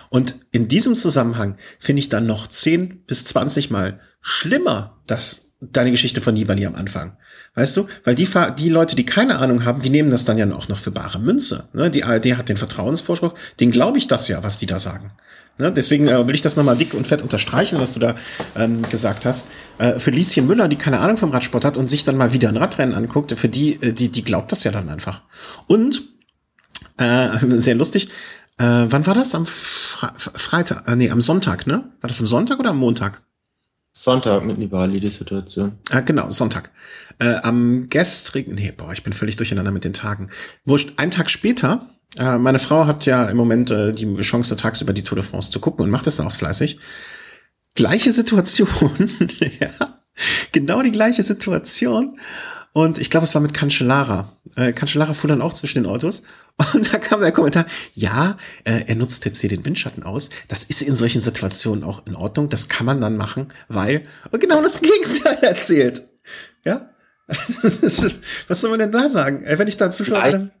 Und in diesem Zusammenhang finde ich dann noch zehn bis zwanzig Mal schlimmer, dass deine Geschichte von Nibali am Anfang. Weißt du? Weil die, die Leute, die keine Ahnung haben, die nehmen das dann ja auch noch für bare Münze. Ne? Die ARD hat den Vertrauensvorspruch, den glaube ich das ja, was die da sagen. Ne? Deswegen äh, will ich das nochmal dick und fett unterstreichen, was du da ähm, gesagt hast. Äh, für Lieschen Müller, die keine Ahnung vom Radsport hat und sich dann mal wieder ein Radrennen anguckt, für die, äh, die, die glaubt das ja dann einfach. Und, äh, sehr lustig, äh, wann war das? Am Fre Freitag, äh, nee, am Sonntag, ne? War das am Sonntag oder am Montag? Sonntag mit Nibali die Situation. Ah, genau, Sonntag. Äh, am gestrigen, nee, boah, ich bin völlig durcheinander mit den Tagen. Wurscht, einen Tag später, äh, meine Frau hat ja im Moment äh, die Chance, tagsüber die Tour de France zu gucken und macht das auch fleißig. Gleiche Situation, ja. genau die gleiche Situation. Und ich glaube, es war mit Cancellara. Äh, Cancellara fuhr dann auch zwischen den Autos. Und da kam der Kommentar, ja, äh, er nutzt jetzt hier den Windschatten aus. Das ist in solchen Situationen auch in Ordnung. Das kann man dann machen, weil und genau das Gegenteil erzählt. Ja? was soll man denn da sagen? Äh, wenn ich da zuschaue,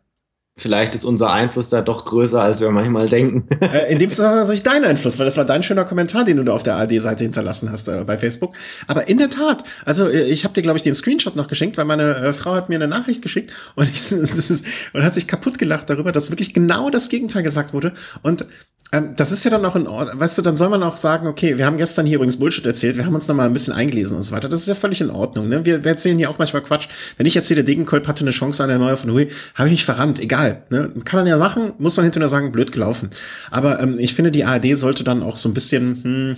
Vielleicht ist unser Einfluss da doch größer, als wir manchmal denken. Äh, in dem Fall war das nicht dein Einfluss, weil das war dein schöner Kommentar, den du da auf der ARD-Seite hinterlassen hast äh, bei Facebook. Aber in der Tat, also äh, ich habe dir, glaube ich, den Screenshot noch geschenkt, weil meine äh, Frau hat mir eine Nachricht geschickt und, ich, ist, und hat sich kaputt gelacht darüber, dass wirklich genau das Gegenteil gesagt wurde. Und ähm, das ist ja dann auch in Ordnung. Weißt du, dann soll man auch sagen, okay, wir haben gestern hier übrigens Bullshit erzählt, wir haben uns noch mal ein bisschen eingelesen und so weiter. Das ist ja völlig in Ordnung. Ne? Wir, wir erzählen hier auch manchmal Quatsch. Wenn ich erzähle, Degenkolb hatte eine Chance an der Neue von Hui, habe ich mich verrannt. Egal. Ne? Kann man ja machen, muss man hinterher sagen, blöd gelaufen. Aber ähm, ich finde, die ARD sollte dann auch so ein bisschen, hm,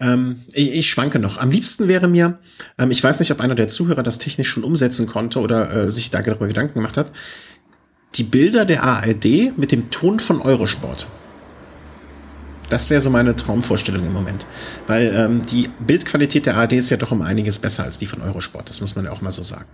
ähm, ich, ich schwanke noch. Am liebsten wäre mir, ähm, ich weiß nicht, ob einer der Zuhörer das technisch schon umsetzen konnte oder äh, sich da darüber Gedanken gemacht hat, die Bilder der ARD mit dem Ton von Eurosport. Das wäre so meine Traumvorstellung im Moment. Weil ähm, die Bildqualität der ARD ist ja doch um einiges besser als die von Eurosport. Das muss man ja auch mal so sagen.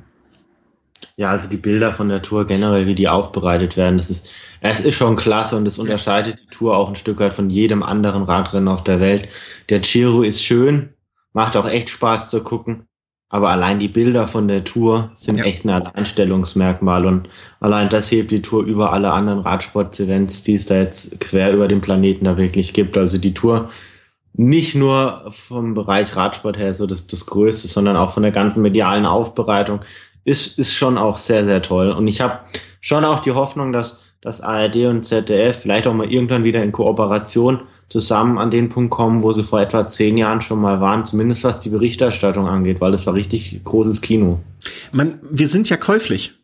Ja, also die Bilder von der Tour generell, wie die aufbereitet werden, das ist, es ist schon klasse und es unterscheidet die Tour auch ein Stück weit von jedem anderen Radrennen auf der Welt. Der Giro ist schön, macht auch echt Spaß zu gucken. Aber allein die Bilder von der Tour sind ja. echt ein Alleinstellungsmerkmal und allein das hebt die Tour über alle anderen Radsport-Events, die es da jetzt quer über den Planeten da wirklich gibt. Also die Tour nicht nur vom Bereich Radsport her so das, das Größte, sondern auch von der ganzen medialen Aufbereitung ist, ist schon auch sehr, sehr toll. Und ich habe schon auch die Hoffnung, dass, dass ARD und ZDF vielleicht auch mal irgendwann wieder in Kooperation zusammen an den Punkt kommen, wo sie vor etwa zehn Jahren schon mal waren, zumindest was die Berichterstattung angeht, weil das war richtig großes Kino. Man, wir sind ja käuflich.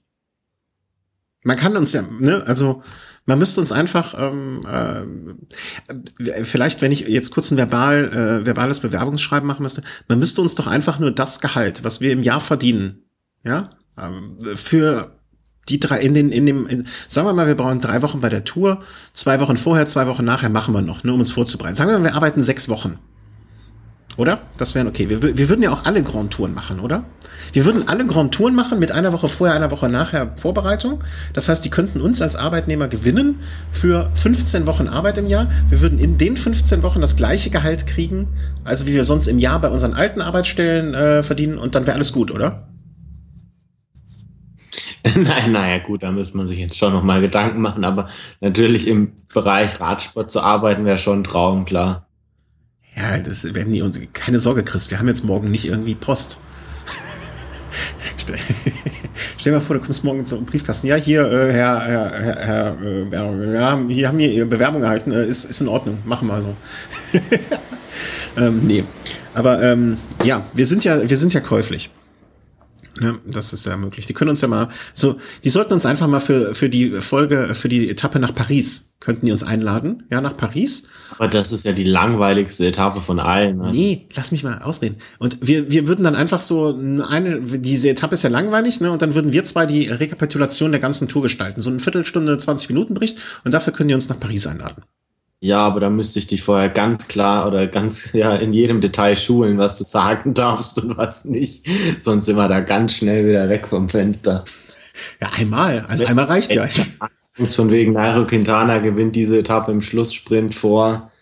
Man kann uns ja, ne, also man müsste uns einfach ähm, äh, vielleicht, wenn ich jetzt kurz ein verbal, äh, verbales Bewerbungsschreiben machen müsste, man müsste uns doch einfach nur das Gehalt, was wir im Jahr verdienen, ja, ähm, für die drei in den in dem in, sagen wir mal, wir brauchen drei Wochen bei der Tour, zwei Wochen vorher, zwei Wochen nachher machen wir noch, nur um uns vorzubereiten. Sagen wir mal, wir arbeiten sechs Wochen. Oder? Das wären okay. Wir, wir würden ja auch alle Grand Touren machen, oder? Wir würden alle Grand Touren machen mit einer Woche vorher, einer Woche nachher Vorbereitung. Das heißt, die könnten uns als Arbeitnehmer gewinnen für 15 Wochen Arbeit im Jahr. Wir würden in den 15 Wochen das gleiche Gehalt kriegen, also wie wir sonst im Jahr bei unseren alten Arbeitsstellen äh, verdienen und dann wäre alles gut, oder? Nein, naja, gut, da müsste man sich jetzt schon nochmal Gedanken machen, aber natürlich im Bereich Radsport zu arbeiten wäre schon ein Traum, klar. Ja, das werden die uns, keine Sorge, Chris, wir haben jetzt morgen nicht irgendwie Post. stell, dir mal vor, du kommst morgen zum Briefkasten. Ja, hier, äh, Herr, Herr, Herr, Herr äh, haben, hier haben wir Ihre Bewerbung erhalten, äh, ist, ist in Ordnung, machen wir so. ähm, nee, aber ähm, ja, wir sind ja, wir sind ja käuflich. Ja, das ist ja möglich. Die können uns ja mal so, die sollten uns einfach mal für, für die Folge, für die Etappe nach Paris, könnten die uns einladen, ja, nach Paris. Aber das ist ja die langweiligste Etappe von allen. Ne? Nee, lass mich mal ausreden. Und wir, wir würden dann einfach so eine, diese Etappe ist ja langweilig, ne, und dann würden wir zwei die Rekapitulation der ganzen Tour gestalten. So eine Viertelstunde, 20 Minuten Bericht und dafür können die uns nach Paris einladen. Ja, aber da müsste ich dich vorher ganz klar oder ganz ja in jedem Detail schulen, was du sagen darfst und was nicht. Sonst sind wir da ganz schnell wieder weg vom Fenster. Ja, einmal. Also einmal reicht ja. Von wegen Nairo Quintana gewinnt diese Etappe im Schlusssprint vor.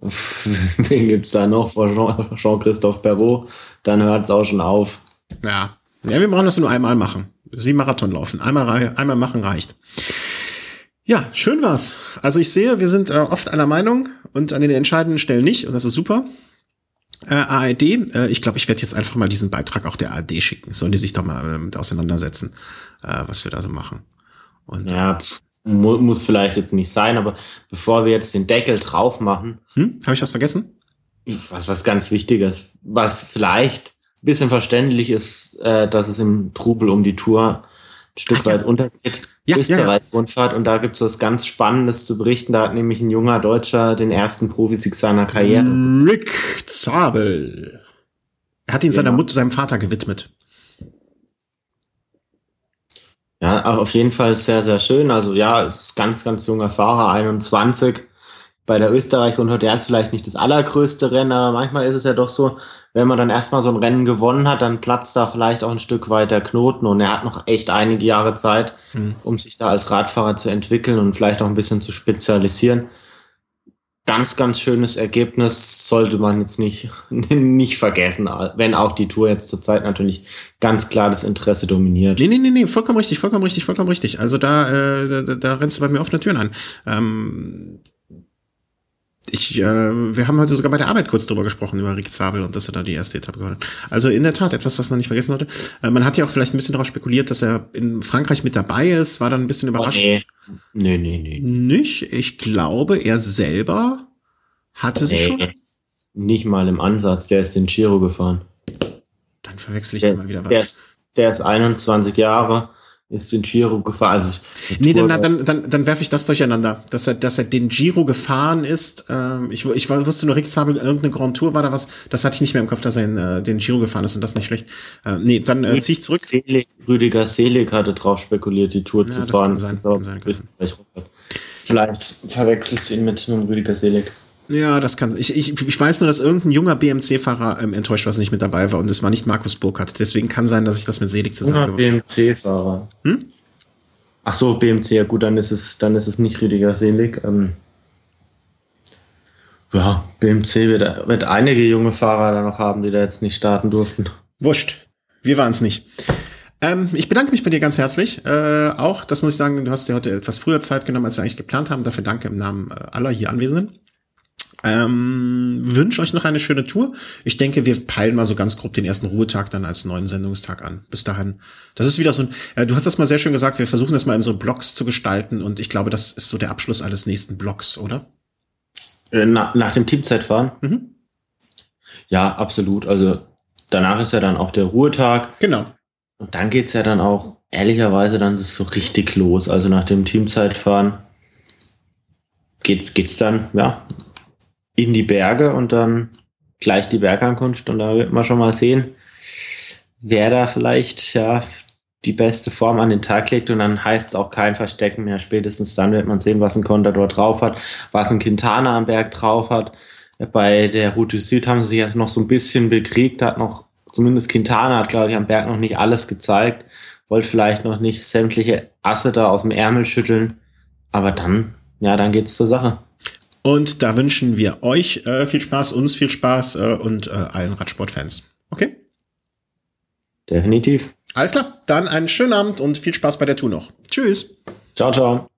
Wen gibt's da noch? Vor Jean-Christophe Perrault. Dann hört es auch schon auf. Ja. Ja, wir brauchen das nur einmal machen. wie Marathon laufen. Einmal, einmal machen reicht. Ja, schön war's. Also ich sehe, wir sind äh, oft einer Meinung und an den entscheidenden Stellen nicht und das ist super. Äh, ARD, äh, ich glaube, ich werde jetzt einfach mal diesen Beitrag auch der ARD schicken. Sollen die sich doch mal äh, auseinandersetzen, äh, was wir da so machen. Und, ja, mu muss vielleicht jetzt nicht sein, aber bevor wir jetzt den Deckel drauf machen. Hm? Habe ich was vergessen? Was, was ganz Wichtiges, was vielleicht ein bisschen verständlich ist, äh, dass es im Trubel um die Tour ein Stück Ach, weit ja. untergeht. Ja, Österreich-Rundfahrt ja, und da gibt es was ganz Spannendes zu berichten. Da hat nämlich ein junger Deutscher den ersten Profisieg seiner Karriere. Rick Zabel. Er hat ihn seiner Mutter, seinem Vater gewidmet. Ja, auf jeden Fall sehr, sehr schön. Also ja, es ist ganz, ganz junger Fahrer, 21. bei der Österreich-Rundfahrt, der ist vielleicht nicht das allergrößte Rennen, aber manchmal ist es ja doch so, wenn man dann erstmal so ein Rennen gewonnen hat, dann platzt da vielleicht auch ein Stück weiter Knoten und er hat noch echt einige Jahre Zeit, mhm. um sich da als Radfahrer zu entwickeln und vielleicht auch ein bisschen zu spezialisieren. Ganz, ganz schönes Ergebnis sollte man jetzt nicht, nicht vergessen, wenn auch die Tour jetzt zurzeit natürlich ganz klar das Interesse dominiert. Nee, nee, nee, nee, vollkommen richtig, vollkommen richtig, vollkommen richtig. Also da, äh, da, da rennst du bei mir offene Türen an. Ähm, ich, äh, wir haben heute sogar bei der Arbeit kurz drüber gesprochen, über Rick Zabel und dass er da die erste Etappe gewonnen hat. Also in der Tat, etwas, was man nicht vergessen sollte. Äh, man hat ja auch vielleicht ein bisschen darauf spekuliert, dass er in Frankreich mit dabei ist, war dann ein bisschen überrascht. Oh, nee. nee, nee, nee. Nicht? Ich glaube, er selber hatte sich nee, schon. Nicht mal im Ansatz, der ist den Giro gefahren. Dann verwechsel ich da mal wieder was. Der ist, der ist 21 Jahre ist den Giro gefahren. Also nee, dann, dann, dann, dann werfe ich das durcheinander, dass er, dass er den Giro gefahren ist. Ähm, ich, ich wusste nur, Rick Zabel, irgendeine Grand Tour war da was, das hatte ich nicht mehr im Kopf, dass er in, äh, den Giro gefahren ist und das nicht schlecht. Äh, nee, dann äh, ziehe ich zurück. Selig, Rüdiger Selig hatte drauf spekuliert, die Tour ja, zu fahren. Kann sein, kann sein, kann sein. Vielleicht verwechselst du ihn mit, mit Rüdiger Selig. Ja, das kann. Ich, ich, ich weiß nur, dass irgendein junger BMC-Fahrer ähm, enttäuscht was nicht mit dabei war und es war nicht Markus Burkhardt. Deswegen kann sein, dass ich das mit Selig zusammen. BMC-Fahrer. Hm? Ach so, BMC, ja gut, dann ist es, dann ist es nicht Rüdiger Selig. Ähm, ja, BMC wird, wird einige junge Fahrer da noch haben, die da jetzt nicht starten durften. Wurscht. Wir waren es nicht. Ähm, ich bedanke mich bei dir ganz herzlich. Äh, auch, das muss ich sagen, du hast dir heute etwas früher Zeit genommen, als wir eigentlich geplant haben. Dafür danke im Namen äh, aller hier Anwesenden. Ähm, wünsche euch noch eine schöne Tour. Ich denke, wir peilen mal so ganz grob den ersten Ruhetag dann als neuen Sendungstag an. Bis dahin. Das ist wieder so ein, äh, du hast das mal sehr schön gesagt, wir versuchen das mal in so Blocks zu gestalten und ich glaube, das ist so der Abschluss eines nächsten Blocks, oder? Äh, na, nach dem Teamzeitfahren? Mhm. Ja, absolut. Also danach ist ja dann auch der Ruhetag. Genau. Und dann geht's ja dann auch, ehrlicherweise, dann ist es so richtig los. Also nach dem Teamzeitfahren geht's, geht's dann, ja, in die Berge und dann gleich die Bergankunft und da wird man schon mal sehen, wer da vielleicht ja die beste Form an den Tag legt und dann heißt es auch kein Verstecken mehr. Spätestens dann wird man sehen, was ein Contador drauf hat, was ein Quintana am Berg drauf hat. Bei der Route Süd haben sie sich jetzt noch so ein bisschen bekriegt, hat noch, zumindest Quintana hat, glaube ich, am Berg noch nicht alles gezeigt, wollte vielleicht noch nicht sämtliche Asse da aus dem Ärmel schütteln, aber dann, ja, dann geht's zur Sache. Und da wünschen wir euch äh, viel Spaß, uns viel Spaß äh, und äh, allen Radsportfans. Okay? Definitiv. Alles klar, dann einen schönen Abend und viel Spaß bei der Tour noch. Tschüss. Ciao, ciao.